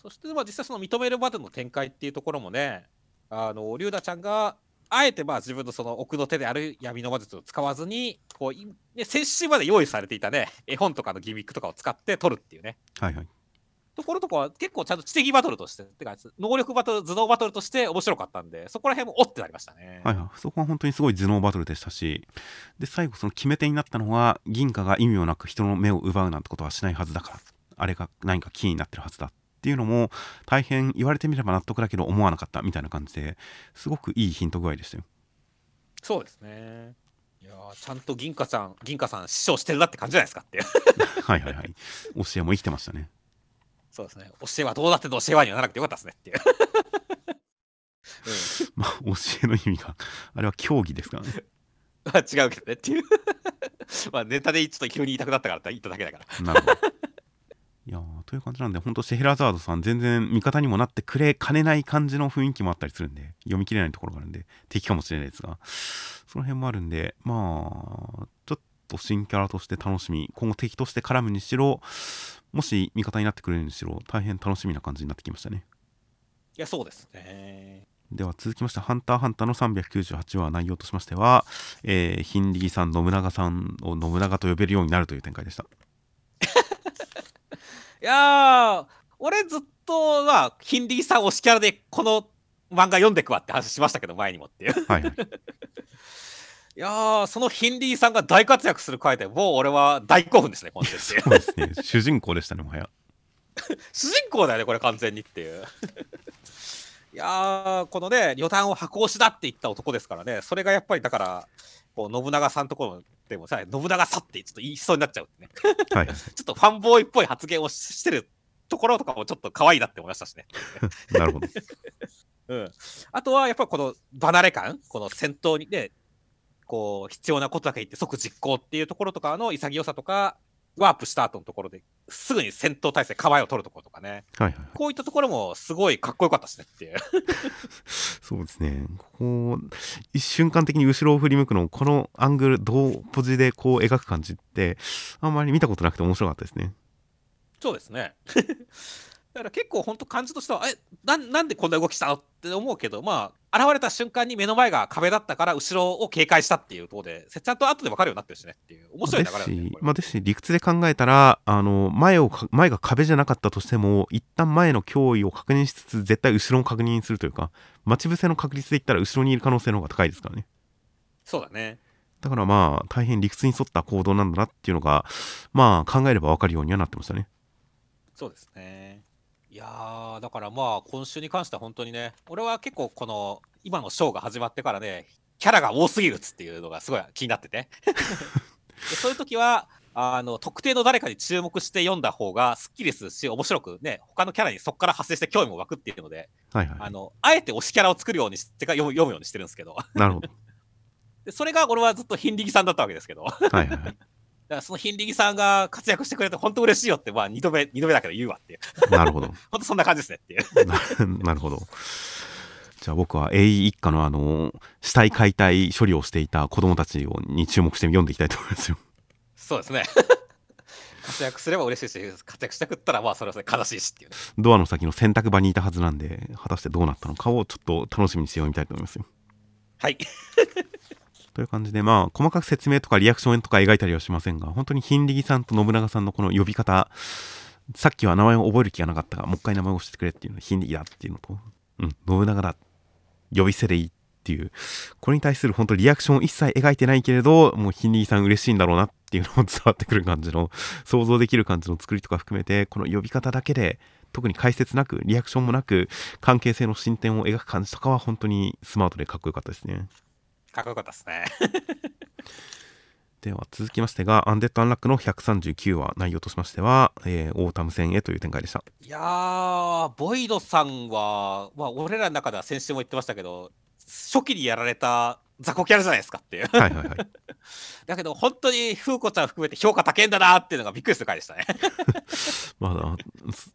そしてまあ実際その認めるまでの展開っていうところもねあの龍奈ちゃんがあえてまあ自分のその奥の手である闇の魔術を使わずにこう、ね、先週まで用意されていたね絵本とかのギミックとかを使って取るっていうね。はいはい。ところとかは結構ちゃんと知的バトルとしててか能力バトル頭脳バトルとして面白かったんでそこら辺もおってなりましたね。はいはい。そこは本当にすごい頭脳バトルでしたしで最後その決め手になったのは銀貨が意味をなく人の目を奪うなんてことはしないはずだからあれが何かキーになってるはずだっていうのも大変言われてみれば納得だけど思わなかったみたいな感じですごくいいヒント具合でしたよ。そうですね。いやちゃんと銀貨さん銀貨さん師匠してるなって感じじゃないですかってはいはいはい。教えも生きてましたね。そうですね。教えはどうだっての教えはにはならなくてよかったですねっていう、まあ教えの意味があれは競技ですからね。ま あ違うけどねっていう。まあネタでちょっと急に言いたくなったからって言っただけだから。なるほどいやーという感じなんで本当シェヘラザードさん全然味方にもなってくれかねない感じの雰囲気もあったりするんで読み切れないところがあるんで敵かもしれないですが。その辺もあるんでまあちょっと新キャラとして楽しみ今後敵として絡むにしろもし味方になってくれるにしろ大変楽しみな感じになってきましたね。いやそうですね。では続きまして「ハンターハンター」の398話内容としましては、えー、ヒンリギさん信長さんを信長と呼べるようになるという展開でしたいやー俺ずっとまあヒンリーさん推しキャラでこの漫画読んでくわって話しましたけど前にもっていう。はいはい。いやーそのヒンリーさんが大活躍する回でもう俺は大興奮ですね今週そうですね。主人公でしたねもはや。主人公だよねこれ完全にっていう。いやーこのね旅団を箱押しだって言った男ですからねそれがやっぱりだからこう信長さんところでもさ信長さってちょっと言いそうになっちゃうねはい はい。ちょっとファンボーイっぽい発言をしてるところとかもちょっと可愛いなって思いましたしね。なるほど。うん、あとはやっぱりこの離れ感、この戦闘にね、こう必要なことだけ言って即実行っていうところとかの潔さとか、ワープした後のところですぐに戦闘態勢、構えを取るところとかね、はいはいこういったところもすごいかっこよかったですねっていう。そうですねこう一瞬間的に後ろを振り向くのをこのアングル同ポジでこう描く感じってあんまり見たことなくて面白かったですねそうですね。だから結構本当感じとしては、えななんでこんな動きしたのって思うけど、まあ、現れた瞬間に目の前が壁だったから、後ろを警戒したっていうところで、ちゃんと後で分かるようになってるしねっていう、面白い流れだしまあ、ですし理屈で考えたらあの前をか前が壁じゃなかったとしても一旦前の脅威を確認しつつ絶対後ろを確認するというか待ち伏せの確率で言ったら後ろにいる可能性の方が高いですからねそうだね。だからまあ大変理屈に沿った行動なんだなっていうのがまあ考えれば分かるようにはなってましたねそうですね。いやー、だからまあ、今週に関しては本当にね、俺は結構この、今のショーが始まってからね、キャラが多すぎるっつっていうのがすごい気になってて。でそういう時は、あの、特定の誰かに注目して読んだ方がスッキリするし、面白くね、他のキャラにそこから派生して興味も湧くっていうので、はいはい、あの、あえて推しキャラを作るようにしてか読む読むようにしてるんですけど、なるほど。でそれが俺はずっとヒンリギさんだったわけですけど、はいはいらそのヒンリギさんが活躍してくれて本当嬉しいよって、まあ二度目、二度目だけど言うわっていう。なるほど 本当そんな感じですねっていう。な なるほど。じゃあ僕は AE 一家のあの死体解体処理をしていた子供たちをに注目して読んでいきたいと思いますよ。そうですね。活躍すれば嬉しいし、活躍しなくったら、まあ、それはそれ悲しいしっていうね。ドアの先の洗濯場にいたはずなんで果たしてどうなったのかをちょっと楽しみにして読みたいと思いますよ。はい。という感じでまあ細かく説明とかリアクションとか描いたりはしませんが本当にヒンリギさんと信長さんのこの呼び方さっきは名前を覚える気がなかったがもう一回名前を教えてくれっていうのはヒンリギだっていうのとうん信長だ呼び捨てでいいっていうこれに対する本当リアクションを一切描いてないけれどもうヒンリギさん嬉しいんだろうなっていうのも伝わってくる感じの想像できる感じの作りとか含めてこの呼び方だけで特に解説なくリアクションもなく関係性の進展を描く感じとかは本当にスマートでかっこよかったですね。かっこよかったですね。では続きましてが、アンデッド・アンラックの139話、内容としましては、えーオータム戦へという展開でした。いやー、ボイドさんは、まあ、俺らの中では先週も言ってましたけど、初期にやられた雑魚キャラじゃないですかっていう。はいはいはい。だけど、本当に風子ちゃん含めて評価高いんだなっていうのがびっくりする回でしたね。まだ、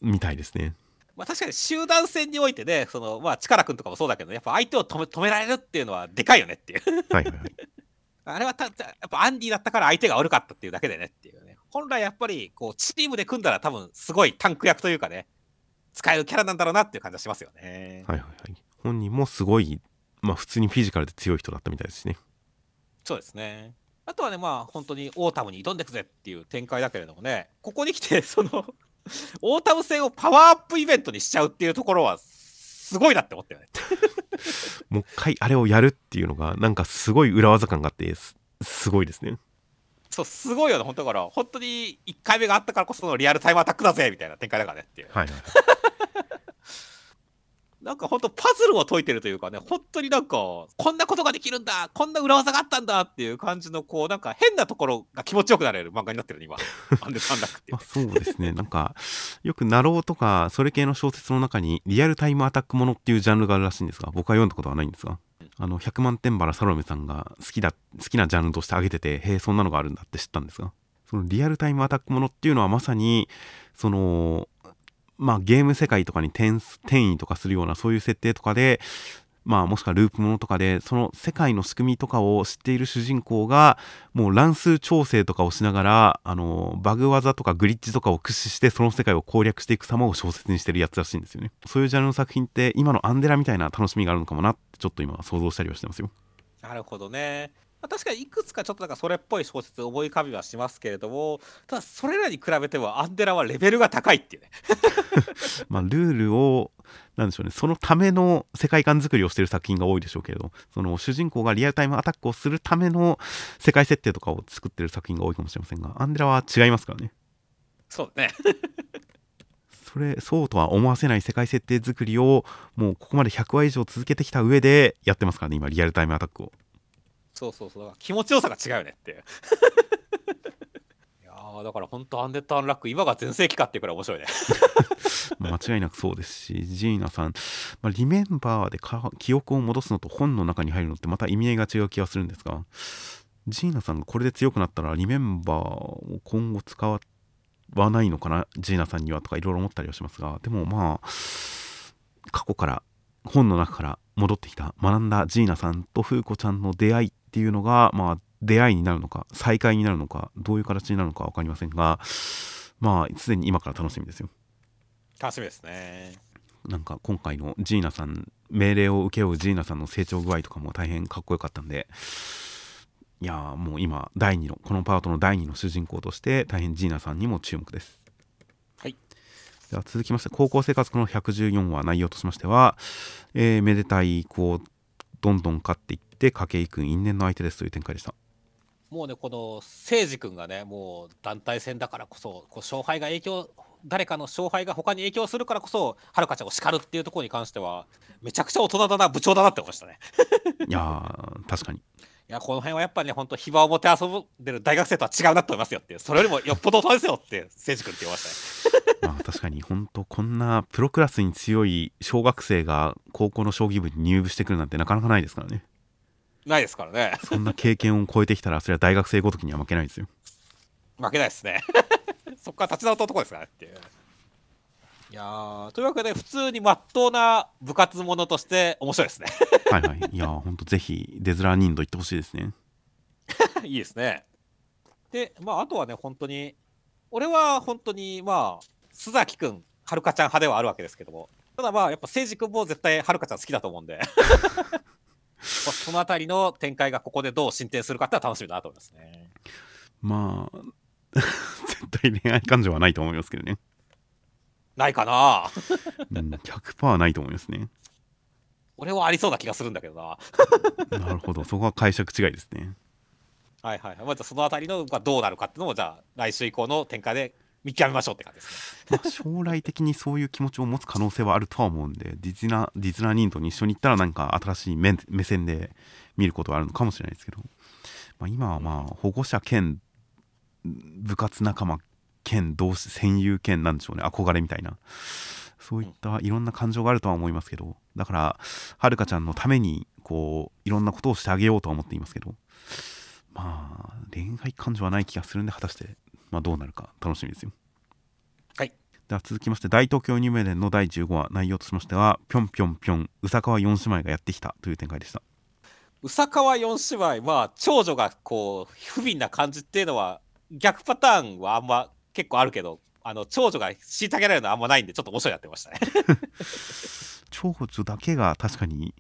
みたいですね。まあ確かに集団戦においてね、そのまあ、力君とかもそうだけど、やっぱ相手を止め止められるっていうのはでかいよねっていう。はいはいはい。あれはたたやっぱアンディだったから相手が悪かったっていうだけでねっていうね。本来やっぱりこうチームで組んだら多分すごいタンク役というかね、使えるキャラなんだろうなっていう感じがしますよね。はいはいはい。本人もすごい、まあ普通にフィジカルで強い人だったみたいですしね。そうですね。あとはね、まあ本当にオータムに挑んでいくぜっていう展開だけれどもね、ここに来て、その、オータム戦をパワーアップイベントにしちゃうっていうところは、すごいなって思ったよね。もう一回あれをやるっていうのが、なんかすごい裏技感があって、すすごいですね。そう、すごいよね、本当だから、本当に1回目があったからこそのリアルタイムアタックだぜみたいな展開だからねっていう。はいはい。なんか本当パズルを解いてるというかね、本当になんか、こんなことができるんだこんな裏技があったんだっていう感じの、こう、なんか変なところが気持ちよくなれる漫画になってるね、今。アンデサンラックってそうですね。なんか、よく、ナローとか、それ系の小説の中に、リアルタイムアタックものっていうジャンルがあるらしいんですが、僕は読んだことはないんですが、あの、100万点原サロメさんが好きだ、好きなジャンルとして挙げてて、へえ、そんなのがあるんだって知ったんですが、そのリアルタイムアタックものっていうのはまさに、その、まあ、ゲーム世界とかに転移とかするようなそういう設定とかで、まあ、もしくはループものとかでその世界の仕組みとかを知っている主人公がもう乱数調整とかをしながらあのバグ技とかグリッジとかを駆使してその世界を攻略していく様を小説にしてるやつらしいんですよねそういうジャンルの作品って今のアンデラみたいな楽しみがあるのかもなってちょっと今想像したりはしてますよなるほどね。まあ、確かにいくつかちょっとなんかそれっぽい小説思い浮かびはしますけれども、ただそれらに比べてもアンデラはレベルが高いっていうね。まあルールをなんでしょうねそのための世界観作りをしてる作品が多いでしょうけれどその主人公がリアルタイムアタックをするための世界設定とかを作ってる作品が多いかもしれませんがアンデラは違いますからねそうね。それそうとは思わせない世界設定作りをもうここまで100話以上続けてきた上でやってますからね今リアルタイムアタックをそうそうそう。だから気持ちよさが違うよねっていう。いやだから本当アンデッド・アンラック今が全盛期かっていうくらい面白いね。間違いなくそうですしジーナさん、まあ、リメンバーで記憶を戻すのと本の中に入るのってまた意味合いが違う気がするんですがジーナさんがこれで強くなったらリメンバーを今後使わないのかな？ジーナさんにはとかいろいろ思ったりはしますがでもまあ過去から本の中から戻ってきた学んだジーナさんとフーコちゃんの出会いっていうのがまあ出会いになるのか再会になるのかどういう形になるのか分かりませんがまあすでに今から楽しみですよ楽しみですね。なんか今回のジーナさん命令を請け負うジーナさんの成長具合とかも大変かっこよかったんでいやーもう今第2のこのパートの第2の主人公として大変ジーナさんにも注目ですはいでは続きまして高校生活の114話内容としましては、えーめでたい子をどんどん勝っていって筧君因縁の相手ですという展開でしたもうね、この誠司君がね、もう団体戦だからこそ、こう勝敗が影響、誰かの勝敗が他に影響するからこそ、はるかちゃんを叱るっていうところに関しては、めちゃくちゃ大人だな、部長だなって思いましたね。いやー確かにいや、この辺はやっぱりね、本当、暇を持って遊んでる大学生とは違うなと思いますよってそれよりもよっぽど大人ですよって、誠司君って言いましたね。まあ確かに本当こんなプロクラスに強い小学生が高校の将棋部に入部してくるなんてなかなかないですからねないですからね。そんな経験を超えてきたらそれは大学生ごときには負けないですよ 負けないですね。そこから立ち直った男ですからねっていう。いやーというわけで、普通にまっとうな部活ものとして面白いですね。はいはいいやーほんとぜひデズラーニンド行ってほしいですね いいですね。で、まあ、あとはね、本当に、俺は本当に、まあ、須崎くん、はるかちゃん派ではあるわけですけども、ただまあ、やっぱ、誠司君も絶対はるかちゃん好きだと思うんで、そのあたりの展開がここでどう進展するかって楽しみだなと思いますね。まあ 絶対恋愛感情はないと思いますけどね、ないかなうん、100%ないと思いますね俺はありそうな気がするんだけどな。なるほどそこは解釈違いですねはいはい。まあ、じゃあそのあたりのがどうなるかっていうのも、じゃあ、来週以降の展開で見極めましょうって感じですね。まあ、将来的にそういう気持ちを持つ可能性はあるとは思うんでディズナディズナーニンドに一緒に行ったらなんか新しい目目線で見ることはあるのかもしれないですけど、まあ、今はまあ保護者兼部活仲間兼同志戦友兼なんでしょうね。憧れみたいな。そういったいろんな感情があるとは思いますけどだからはるかちゃんのためにこういろんなことをしてあげようとは思っていますけどまあ恋愛感情はない気がするんで果たして、まあ、どうなるか楽しみですよ。はい。では続きまして大東京ニューメデンの第15話内容としましてはぴょんぴょんぴょん宇佐川四姉妹がやってきたという展開でした。宇佐川四姉妹、まあ、長女がこう、不憫な感じっていうのは、逆パターンはあんま結構あるけど、あの長女が虐げられるのはあんまないんで、ちょっと面白いなってましたね。長女だけが確かに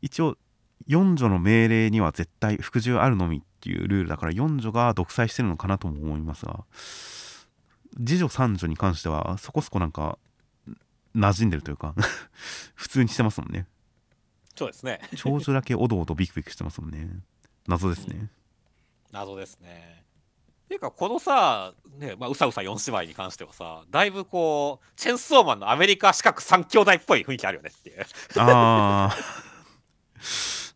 一応四女の命令には絶対服従あるのみっていうルールだから四女が独裁してるのかなとも思いますが次女三女に関してはそこそこなんか馴染んでるというか 普通にしてますもんねそうですね。長女だけおどおどビクビクしてますもんね謎ですね謎ですね。ていうかこのさ、ねまあ、うさうさ4姉妹に関してはさだいぶこうチェンソーマンのアメリカ四角三兄弟っぽい雰囲気あるよねっていう。ああ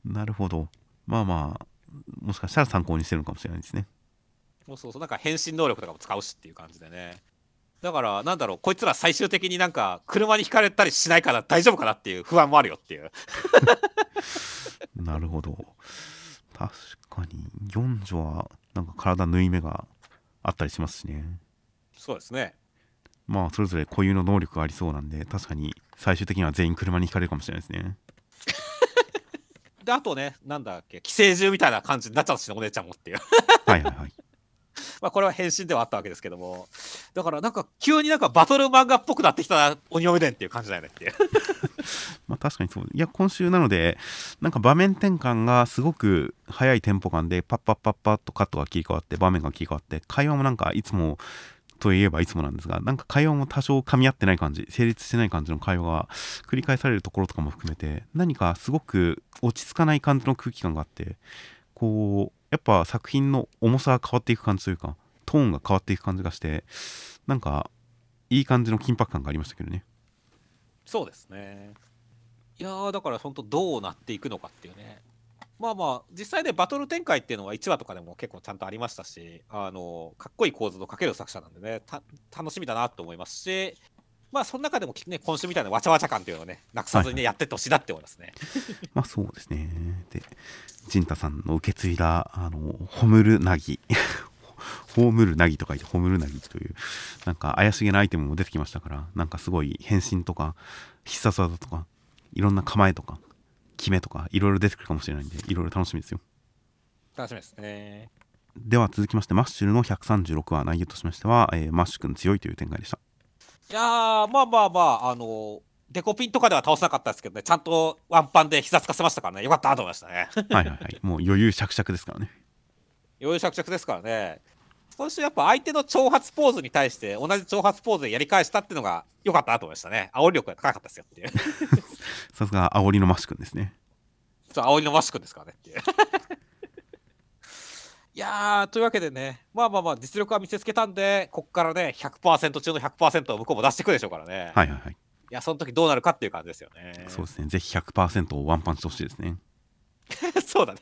なるほど。まあまあもしかしたら参考にしてるのかもしれないですね。そうそうそう。なんか変身能力とかも使うしっていう感じでね。だからなんだろうこいつら最終的になんか車にひかれたりしないから大丈夫かなっていう不安もあるよっていう。なるほど確かに。四女はなんか体縫い目があったりしますしね。そうですね。まあそれぞれ固有の能力がありそうなんで確かに最終的には全員車にひかれるかもしれないですね。であとねなんだっけ寄生獣みたいな感じになっちゃうしねお姉ちゃんもっていう。はいはいはい まあこれは変身ではあったわけですけども。だからなんか急になんかバトル漫画っぽくなってきた鬼嫁伝っていう感じだよねっていう。まあ確かにそう。いや今週なのでなんか場面転換がすごく速いテンポ感でパッパッパッパッとカットが切り替わって場面が切り替わって会話もなんかいつもといえばいつもなんですがなんか会話も多少噛み合ってない感じ成立してない感じの会話が繰り返されるところとかも含めて何かすごく落ち着かない感じの空気感があってこうやっぱ作品の重さが変わっていく感じというかトーンが変わっていく感じがしてなんかいい感じの緊迫感がありましたけどね。そうですね。いやだから本当どうなっていくのかっていうね。まあまあ実際ねバトル展開っていうのは1話とかでも結構ちゃんとありましたしあのかっこいい構図のかける作者なんでね楽しみだなと思いますしまあその中でもね今週みたいなわちゃわちゃ感っていうのをねなくさずにね、やってってほしいなって思いますね。まあそうですね。で陣太さんの受け継いだあのホムルナギ。葬るナギと書いて葬るナギというなんか怪しげなアイテムも出てきましたからなんかすごい変身とか必殺技とかいろんな構えとか決めとかいろいろ出てくるかもしれないんでいろいろ楽しみですよ。楽しみですね。では続きましてマッシュルの136話内容としましては、えーマッシュ君強いという展開でしたいやーまあまあまああのデコピンとかでは倒せなかったですけどね。ちゃんとワンパンで膝つかせましたからね。よかったと思いましたね。はいはいはい。もう余裕しゃくしゃくですからね。余裕しゃくしゃくですからね。今週やっぱ相手の挑発ポーズに対して同じ挑発ポーズでやり返したっていうのが良かったなと思いましたね。煽り力が高かったですよっていう。さすが煽りのマッシュ君ですね。そう煽りのマシ君ですからねっていういやーというわけでねまあまあまあ実力は見せつけたんでこっからね100%中の100%を向こうも出してくるでしょうからね、はいはいはい。いやその時どうなるかっていう感じですよね。そうですね。ぜひ100%をワンパンしてほしいですね。そうだね。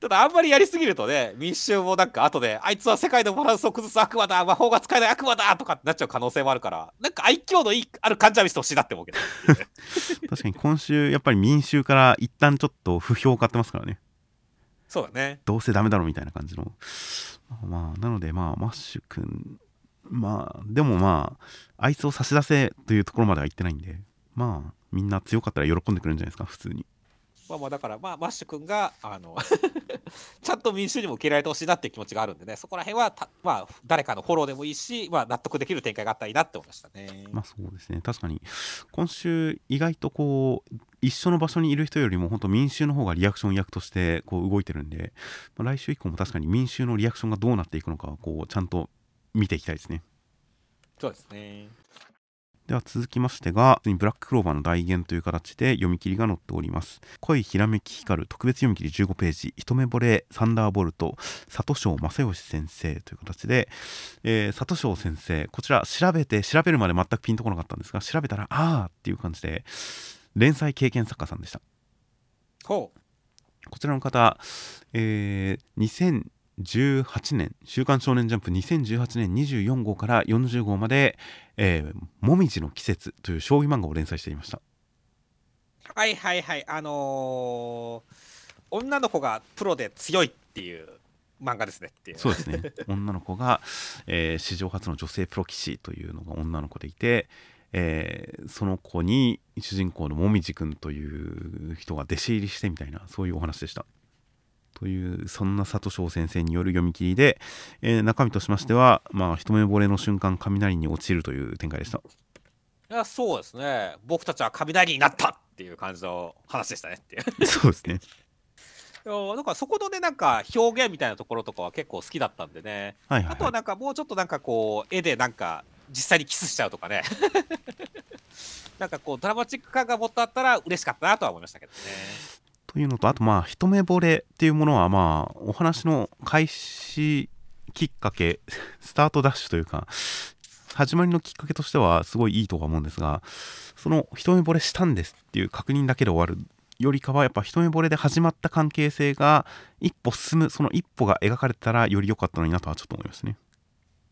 ただあんまりやりすぎるとね、民衆もなんか後で、あいつは世界のバランスを崩す悪魔だ、魔法が使えない悪魔だとかってなっちゃう可能性もあるから、なんか愛嬌のいいある感じは見せてほしいなって思うけど。確かに今週やっぱり民衆から一旦ちょっと不評を買ってますからねそうだね。どうせダメだろみたいな感じのまあなのでまあマッシュ君まあでもまああいつを差し出せというところまでは行ってないんでまあみんな強かったら喜んでくれるんじゃないですか普通にまあまあだから、まあ、マッシュ君が、あの、ちゃんと民衆にも受け入れられてほしいなっていう気持ちがあるんでね、そこら辺はた、まあ、誰かのフォローでもいいし、まあ、納得できる展開があったらいいなって思いましたね。まあそうですね確かに今週意外とこう一緒の場所にいる人よりも本当民衆の方がリアクション役としてこう動いてるんで、まあ来週以降も確かに民衆のリアクションがどうなっていくのかをこうちゃんと見ていきたいですねそうですね。では続きましてがブラッククローバーの代言という形で読み切りが載っております恋ひらめき光る特別読み切り15ページ一目惚れサンダーボルト里翔正義先生という形で、えー、里翔先生こちら調べて調べるまで全くピンとこなかったんですが調べたらあーっていう感じで連載経験作家さんでした。こちらの方、えー2018年「週刊少年ジャンプ」2018年24号から40号まで「えーもみじの季節」という将棋漫画を連載していましたはいはいはい。あのー女の子がプロで強いっていう漫画ですねっていう。そうですね女の子が、えー史上初の女性プロ棋士というのが女の子でいて、えーその子に主人公のもみじくんという人が弟子入りしてみたいなそういうお話でした。というそんな佐藤翔先生による読み切りで、えー中身としましては、まあ、一目惚れの瞬間雷に落ちるという展開でした。いやそうですね。僕たちは雷になったっていう感じの話でしたねっていう。そうですね。なんかそこのねなんか表現みたいなところとかは結構好きだったんでね。はいはい、は。あとはいなんかもうちょっとなんかこう絵でなんか実際にキスしちゃうとかね。なんかこうドラマチック感がもっとあったら嬉しかったなとは思いましたけどね。というのと、あとまあ、一目惚れっていうものは、まあ、お話の開始きっかけ スタートダッシュというか始まりのきっかけとしてはすごいいいとは思うんですがその一目惚れしたんですっていう確認だけで終わるよりかはやっぱ一目惚れで始まった関係性が一歩進むその一歩が描かれたらより良かったのになとはちょっと思いますね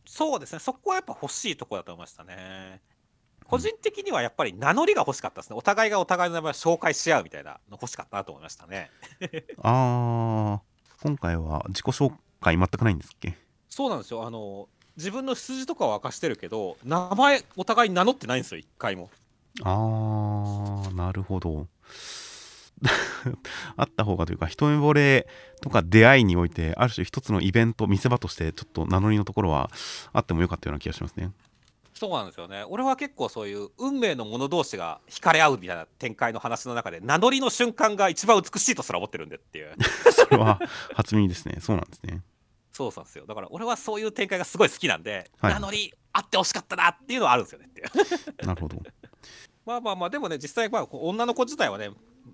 そうですね、そこはやっぱ欲しいところだと思いましたね。個人的にはやっぱり名乗りが欲しかったですね。お互いがお互いの名前を紹介し合うみたいなの欲しかったなと思いましたね。あー今回は自己紹介全くないんですっけ？そうなんですよ。あの、自分の出自とかは明かしてるけど、名前お互いに名乗ってないんですよ、一回も。あーなるほど あった方がというか一目惚れとか出会いにおいてある種一つのイベント見せ場としてちょっと名乗りのところはあってもよかったような気がしますねそうなんですよね。俺は結構そういう運命の者同士が惹かれ合うみたいな展開の話の中で、名乗りの瞬間が一番美しいとすら思ってるんでっていう。それは初耳ですねそうなんですねそうなんですよ。だから俺はそういう展開がすごい好きなんで、はい名乗りあってほしかったなっていうのはあるんですよねっていう。なるほどまあまあまあでもね実際まあ女の子自体はね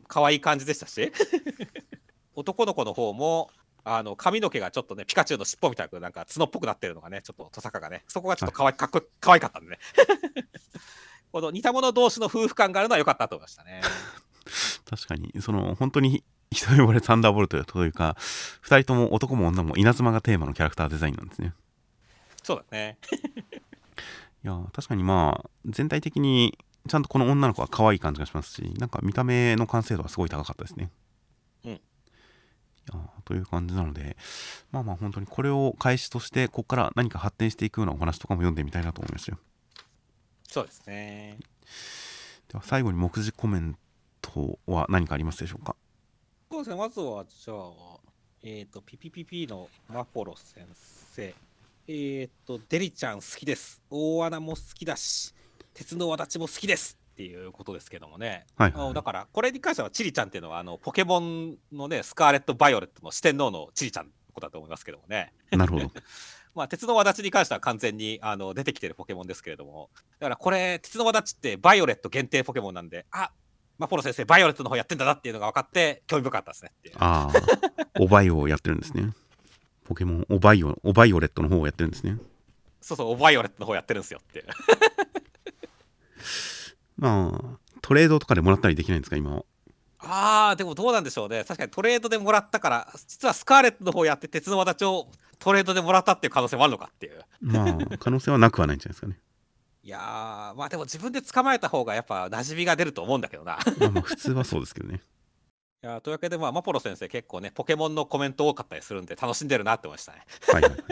可愛い感じでしたし 男の子の方もあの髪の毛がちょっとねピカチュウの尻尾みたいななんか角っぽくなってるのがねちょっとトサカがねそこがちょっと可愛いかっこいいかったんでね。この似た者同士の夫婦感があるのは良かったと思いましたね。確かに。その本当に一目惚れサンダーボルトというか2人とも男も女も稲妻がテーマのキャラクターデザインなんですね。そうだね。いや確かにまあ全体的にちゃんとこの女の子は可愛い感じがしますしなんか見た目の完成度はすごい高かったですね。うんいやという感じなのでまあまあ本当にこれを開始としてここから何か発展していくようなお話とかも読んでみたいなと思いましたよ。そうですね。では最後に目次コメントは何かありますでしょうか？そうですね。まずはじゃあえっ、とピピピピのマポロ先生。えっ、とデリちゃん好きです。大穴も好きだし鉄の轍も好きですっていうことですけどもね。はいはい、だからこれに関してはチリちゃんっていうのはあのポケモンのねスカーレット・バイオレットの四天王のチリちゃんのことだと思いますけどもね。なるほど。まあ鉄の轍に関しては完全にあの出てきてるポケモンですけれども。だからこれ鉄の轍ってバイオレット限定ポケモンなんであマポロ先生バイオレットの方やってんだなっていうのが分かって興味深かったですねっていう。ああ。オバイオをやってるんですね。ポケモンオバイオオバイオレットの方をやってるんですね。そうそうバイオレットの方やってるんですよっていうまあトレードとかでもらったりできないんですか今は？あーでもどうなんでしょうね。確かにトレードでもらったから実はスカーレットの方やって鉄の轍をトレードでもらったっていう可能性もあるのかっていう。まあ可能性はなくはないんじゃないですかね。いやーまあでも自分で捕まえた方がやっぱ馴染みが出ると思うんだけどな。まあまあ普通はそうですけどね。いやーというわけでまあマポロ先生結構ねポケモンのコメント多かったりするんで楽しんでるなって思いましたね。はいはいはい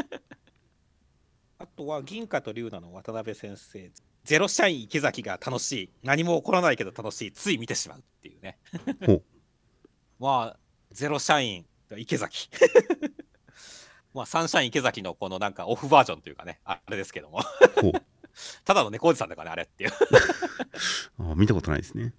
あとは銀貨と龍奈の渡辺先生。ゼロ社員池崎が楽しい。何も起こらないけど楽しい。つい見てしまうっていうね。まあゼロ社員池崎。まあサンシャイン池崎のこのなんかオフバージョンというかね。あれですけども。ただの猫おじさんだからねあれっていう。あ見たことないですね。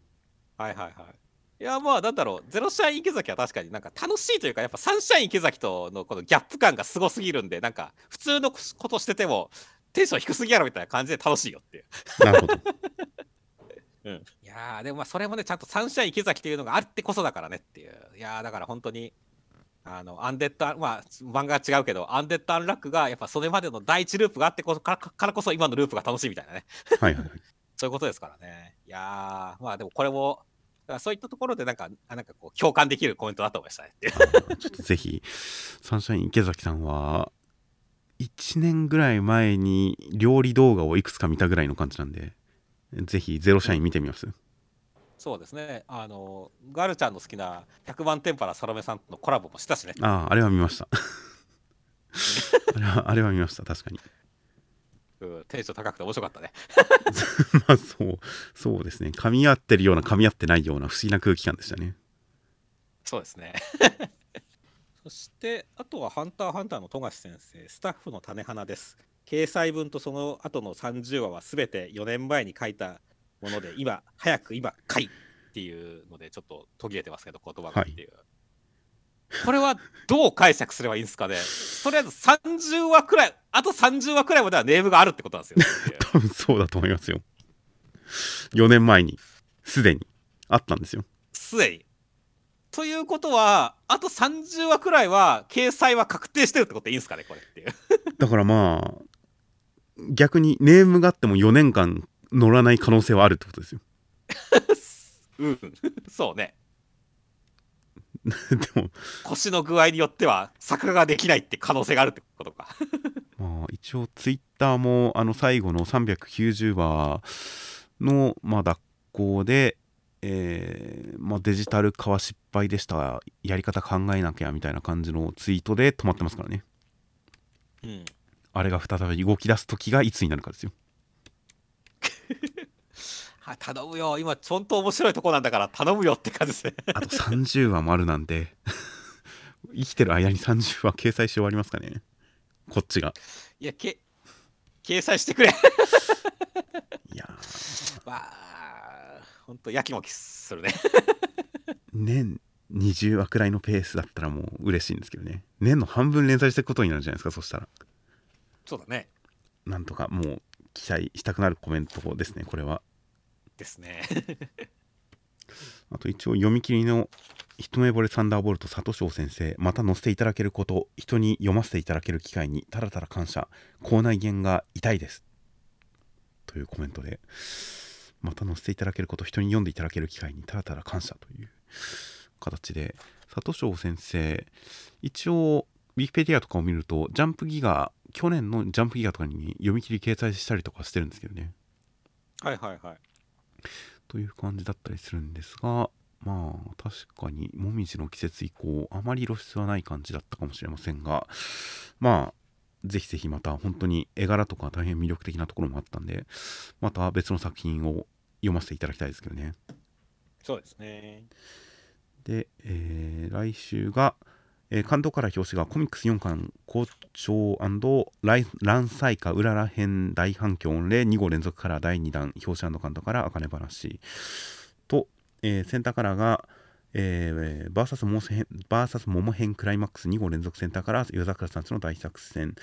はいはいはいいやまあなんだろう。ゼロ社員池崎は確かになんか楽しいというかやっぱサンシャイン池崎とのこのギャップ感がすごすぎるんでなんか普通のことしててもテンション低すぎやろみたいな感じで楽しいよっていう。なるほど。うん、いやーでもまあそれもねちゃんとサンシャイン池崎というのがあってこそだからねっていう。いやーだから本当にあのアンデッドアンまあ漫画は違うけどアンデッドアンラックがやっぱそれまでの第一ループがあってこそからからこそ今のループが楽しいみたいなね。はいはいはい。そういうことですからね。いやーまあでもこれもだからそういったところでなんかあなんかこう共感できるコメントだと思いましたね ちょっとぜひサンシャイン池崎さんは1年ぐらい前に料理動画をいくつか見たぐらいの感じなんでぜひゼロ社員見てみます。そうですね。あのガルちゃんの好きな100番テンパラサロメさんとのコラボもしたしね。あああれは見ました。あれはあれは見ました確かにうんテンション高くて面白かったね まあそうそうですね噛み合ってるような噛み合ってないような不思議な空気感でしたねそうですね。そして、あとはハンターハンターの富樫先生、スタッフの種花です。掲載文とその後の30話はすべて4年前に書いたもので、今、早く今、書いっていうので、ちょっと途切れてますけど、言葉がっていう。これはどう解釈すればいいんですかねとりあえず30話くらい、あと30話くらいまではネームがあるってことなんですよ 多分そうだと思いますよ4年前にすでにあったんですよすでに。ということは、あと30話くらいは、掲載は確定してるってことでいいんですかね、これっていう。だからまあ逆にネームがあっても4年間乗らない可能性はあるってことですよ うん、そうね。でも腰の具合によっては、作画ができないって可能性があるってことか。まあ一応ツイッターもあの最後の390話のまあ脱行でえーまあ、デジタル化は失敗でしたやり方考えなきゃみたいな感じのツイートで止まってますからねうん。あれが再び動き出す時がいつになるかですよはい、頼むよ。今、ちょんと面白いとこなんだから、頼むよって感じですね。あと30話もあるなんで 生きてる間に30話掲載し終わりますかねこっちがいや、け、掲載してくれ。いやーまあ、ほんと、やきもきするね。年20話くらいのペースだったらもう嬉しいんですけどね年の半分連載していくことになるじゃないですかそしたらそうだね。なんとかもう期待したくなるコメントですねこれはですね。あと一応読み切りの一目惚れサンダーボルト佐藤翔先生また載せていただけること人に読ませていただける機会にただただ感謝口内炎が痛いですというコメントでまた載せていただけること人に読んでいただける機会にただただ感謝という形で佐藤翔先生一応ウィキペディアとかを見るとジャンプギガ去年のジャンプギガとかに読み切り掲載したりとかしてるんですけどねはいはいはい。という感じだったりするんですがまあ確かにもみじの季節以降あまり露出はない感じだったかもしれませんがまあぜひぜひまた本当に絵柄とか大変魅力的なところもあったんでまた別の作品を読ませていただきたいですけどねそうですね。で、えー来週が、えー関東から表紙がコミックス4巻好調来乱災歌うらら編大反響御礼2号連続から第2弾表紙関東から茜話と、えーセンターカラーが、えー、バーサスモモ編バーサスモモ編クライマックス2号連続センターから夜桜さんちの大作戦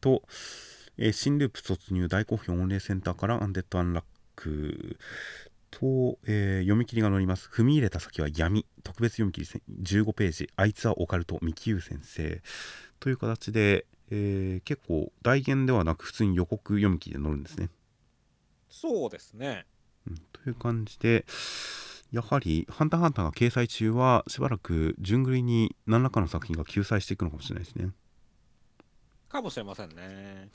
と、えー新ループ突入大好評御礼センターからアンデッドアンラック。と、えー読み切りが載ります。踏み入れた先は闇。特別読み切りせ15ページ。あいつはオカルト三木優先生。という形で、えー結構大言ではなく普通に予告読み切りで載るんですね、そうですね。うん。という感じでやはり「ハンターハンター」が掲載中はしばらく順繰りに何らかの作品が救済していくのかもしれないですね。かもしれませんね。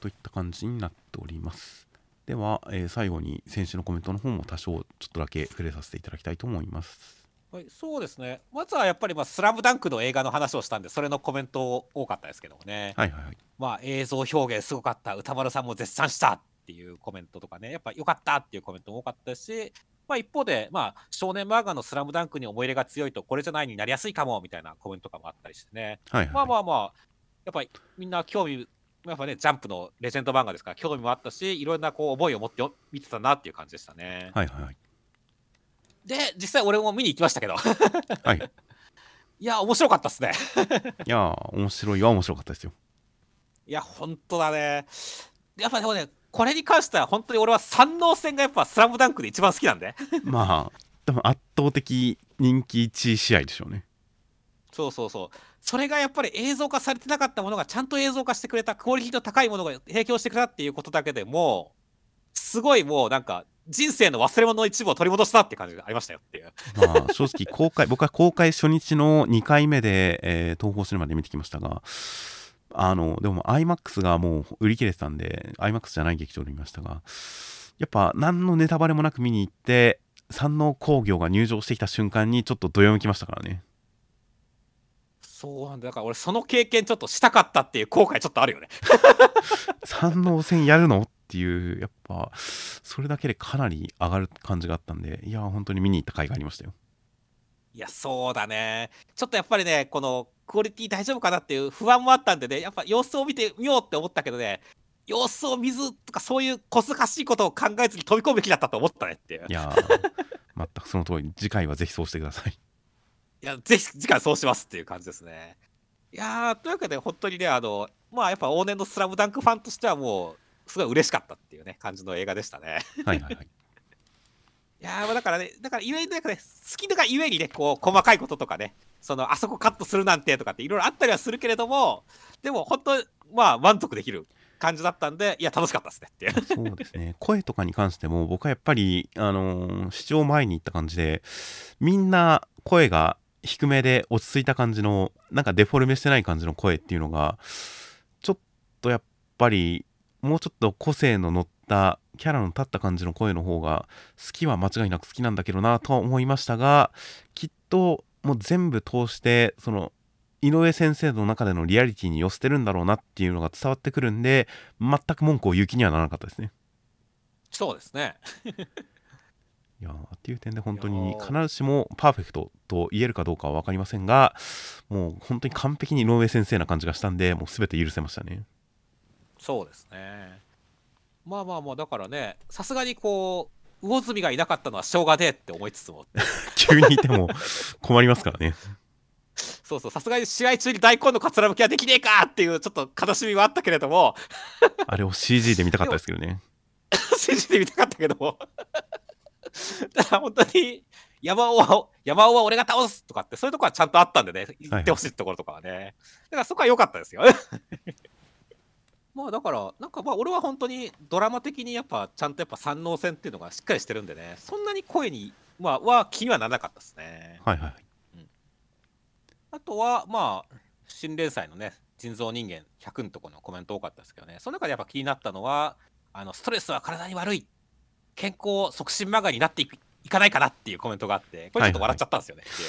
といった感じになっておりますでは、えー最後に先週のコメントの方も多少ちょっとだけ触れさせていただきたいと思いますはい、そうですね。まずはやっぱり、まあ、スラムダンクの映画の話をしたんで、それのコメント多かったですけどもね。はいはいはいまあ、映像表現すごかった、歌丸さんも絶賛したっていうコメントとかね、やっぱ良かったっていうコメントも多かったし、まあ、一方で、まあ、少年漫画のスラムダンクに思い入れが強いと、これじゃないになりやすいかもみたいなコメントとかもあったりしてね。はいはいまあまあまあ、やっぱりみんな興味、やっぱね、ジャンプのレジェンド漫画ですから、興味もあったし、いろんなこう思いを持ってよ見てたなっていう感じでしたね。はいはいはいで、実際俺も見に行きましたけど、はい いや、面白かったっすね。いやー面白いは面白かったですよいや、本当だね。やっぱでもね、これに関しては本当に俺は三能戦がやっぱスラムダンクで一番好きなんで。まあ多分圧倒的人気1位試合でしょうねそうそうそう。それがやっぱり映像化されてなかったものがちゃんと映像化してくれた、クオリティの高いものが提供してくれたっていうことだけでも、すごいもうなんか、人生の忘れ物の一部を取り戻したって感じがありましたよっていう。まあ正直公開僕は公開初日の2回目で、えー東宝シネマで見てきましたがあのでも iMAX がもう売り切れてたんで iMAX じゃない劇場で見ましたがやっぱ何のネタバレもなく見に行って山王工業が入場してきた瞬間にちょっとどよめきましたからねそうなんだ。だから俺その経験ちょっとしたかったっていう後悔ちょっとあるよね。山王戦やるのっていうやっぱそれだけでかなり上がる感じがあったんでいや本当に見に行った甲斐がありましたよいや、そうだね。ちょっとやっぱりね、このクオリティ大丈夫かなっていう不安もあったんでね、やっぱ様子を見てみようって思ったけどね、様子を見ずとかそういうこすかしいことを考えずに飛び込むべきだったと思ったねっていう。いやー全くその通り次回はぜひそうしてくださいいや、ぜひ次回そうしますっていう感じですね。いやー、というわけで本当にね、あの、まあやっぱ往年のスラムダンクファンとしてはもう、すごい嬉しかったっていうね、感じの映画でしたね。はいはいはいい いやーまあだからね、だからゆえになんかね、好きだがゆえにね、こう、細かいこととかね、その、あそこカットするなんてとかっていろいろあったりはするけれども、でも本当、まあ満足できる感じだったんで、いや、楽しかったですねっていう。そうですね声とかに関しても僕はやっぱりあのー視聴前に行った感じでみんな声が低めで落ち着いた感じのなんかデフォルメしてない感じの声っていうのがちょっとやっぱりもうちょっと個性の乗ったキャラの立った感じの声の方が好きは間違いなく好きなんだけどなとは思いましたがきっともう全部通してその井上先生の中でのリアリティに寄せてるんだろうなっていうのが伝わってくるんで全く文句を言う気にはならなかったですね。そうですね。いやーっていう点で本当に必ずしもパーフェクトと言えるかどうかは分かりませんがもう本当に完璧に井上先生な感じがしたんでもう全て許せましたね。そうですね。まあまあまあ、だからね、さすがにこう、魚住がいなかったのはしょうがねえって思いつつも、急にいても困りますからね。そうそう、さすがに試合中に大根のかつらむきはできねえかっていうちょっと悲しみはあったけれども、あれを CG で見たかったですけどね。信じてみたかったけども、ただ本当に、山尾は、山尾は俺が倒すとかって、そういうとこはちゃんとあったんでね、言ってほしいところとかはね。だからそこは良かったですよね。まあだから、なんかまあ俺は本当にドラマ的にやっぱちゃんとやっぱ三能線っていうのがしっかりしてるんでね、そんなに声に、まあ、は気にはならなかったですね。はいはい。あとは、まあ、新連載のね、人造人間100のところのコメント多かったですけどね、その中でやっぱ気になったのは、あのストレスは体に悪い、健康促進マガになっていくいかないかなっていうコメントがあって、これちょっと笑っちゃったんですよね。っていう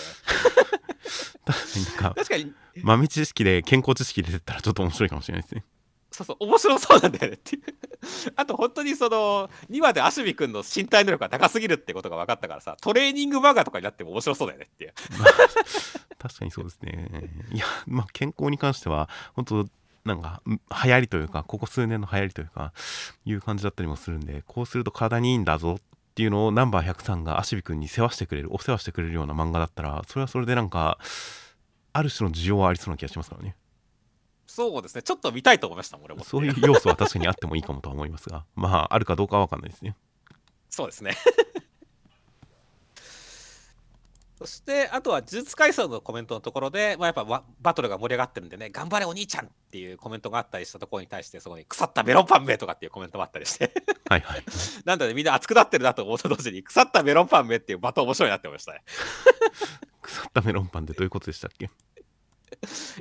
確かになんか確かに、豆知識で健康知識出てったらちょっと面白いかもしれないですね。そうそう、面白そうなんだよねっていう。あと、本当にその、2話でアシュビ君の身体能力が高すぎるってことが分かったからさ、トレーニングマガとかになっても面白そうだよねっていう。ま あ確かにそうですね。いや、まあ、健康に関しては、本当なんか、ん流行りというか、ここ数年の流行りというか、いう感じだったりもするんで、こうすると体にいいんだぞっていうのをナンバー103がアシビ君に世話してくれる、お世話してくれるような漫画だったら、それはそれでなんか、ある種の需要はありそうな気がしますからね。そうですね、ちょっと見たいと思いましたもん、俺も。そういう要素は確かにあってもいいかもとは思いますが、まあ、あるかどうかは分かんないですね。そうですね。そして、あとは、呪術廻戦のコメントのところで、まあ、やっぱババトルが盛り上がってるんでね、頑張れお兄ちゃんっていうコメントがあったりしたところに対して、そこに腐ったメロンパンめとかっていうコメントもあったりして、はいはい。なんだね、みんな熱くなってるなと思うと同時に、腐ったメロンパンめっていうバトン面白いなって思いましたね。腐ったメロンパンってどういうことでしたっけ？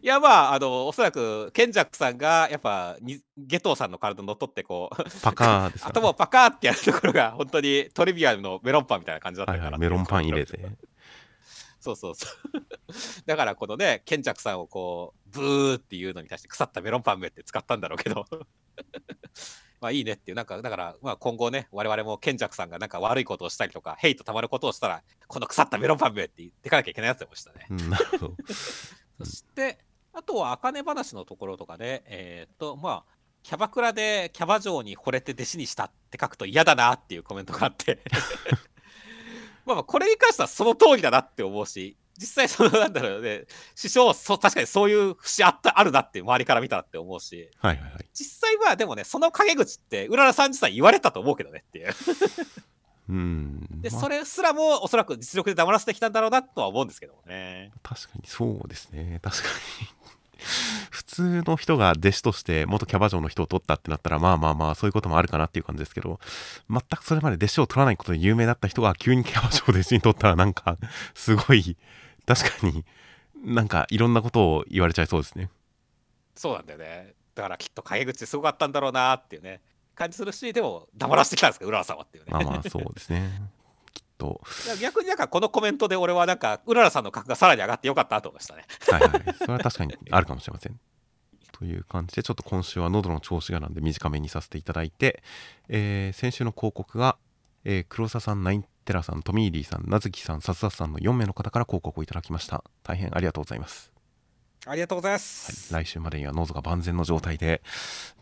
いや、まあ、あの、おそらく、ケンジャックさんが、やっぱ、にゲトウさんの体に乗っ取って、こう、パカーですから、頭をパカーってやるところが、本当にトリビアのメロンパンみたいな感じだったはいはい、から、メロンパン入れて。そうそうそう。だからこのね、ケンチャクさんをこう、ブーっていうのに対して腐ったメロンパンめって使ったんだろうけど。まあいいねっていう、なんか、だから、まあ今後ね、我々もケンチャクさんがなんか悪いことをしたりとか、ヘイトたまることをしたら、この腐ったメロンパンめって言ってかなきゃいけないやつでましたね。うん、なるほど。そして、あとは、あかね話のところとかで、えーっと、まあ、キャバクラでキャバ嬢に惚れて弟子にしたって書くと嫌だなっていうコメントがあって、まあまあ、これに関してはその通りだなって思うし、実際その、なんだろうね、師匠、そう確かにそういう節あった、あるなって周りから見たらって思うし、はいはいはい。実際はでもね、その陰口って、うららさん自体言われたと思うけどねっていう。うん。で、まあそれすらもおそらく実力で黙らせてきたんだろうなとは思うんですけどもね。確かにそうですね。確かに。普通の人が弟子として元キャバ嬢の人を取ったってなったらまあまあまあそういうこともあるかなっていう感じですけど全くそれまで弟子を取らないことで有名だった人が急にキャバ嬢を弟子に取ったらなんか すごい確かになんかいろんなことを言われちゃいそうですね。そうなんだよね。だからきっと陰口すごかったんだろうなっていうね、感じするし、でも黙らせてきたんですか、うららさんはっていうね。まあまあそうですね。と。逆になんかこのコメントで俺はなんか、うららさんの格がさらに上がってよかったなと思いましたね。はいはい。それは確かにあるかもしれません。という感じで、ちょっと今週は喉の調子がなんで短めにさせていただいて、えー先週の広告が、えー黒沢さん、ナインテラさん、トミーリーさん、ナズキさん、サスサスさんの4名の方から広告をいただきました。大変ありがとうございます。ありがとうございます。来週までには喉が万全の状態で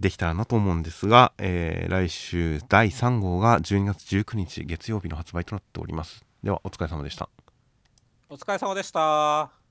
できたらなと思うんですが、えー来週第3号が12月19日月曜日の発売となっております。では、お疲れ様でした。お疲れ様でした。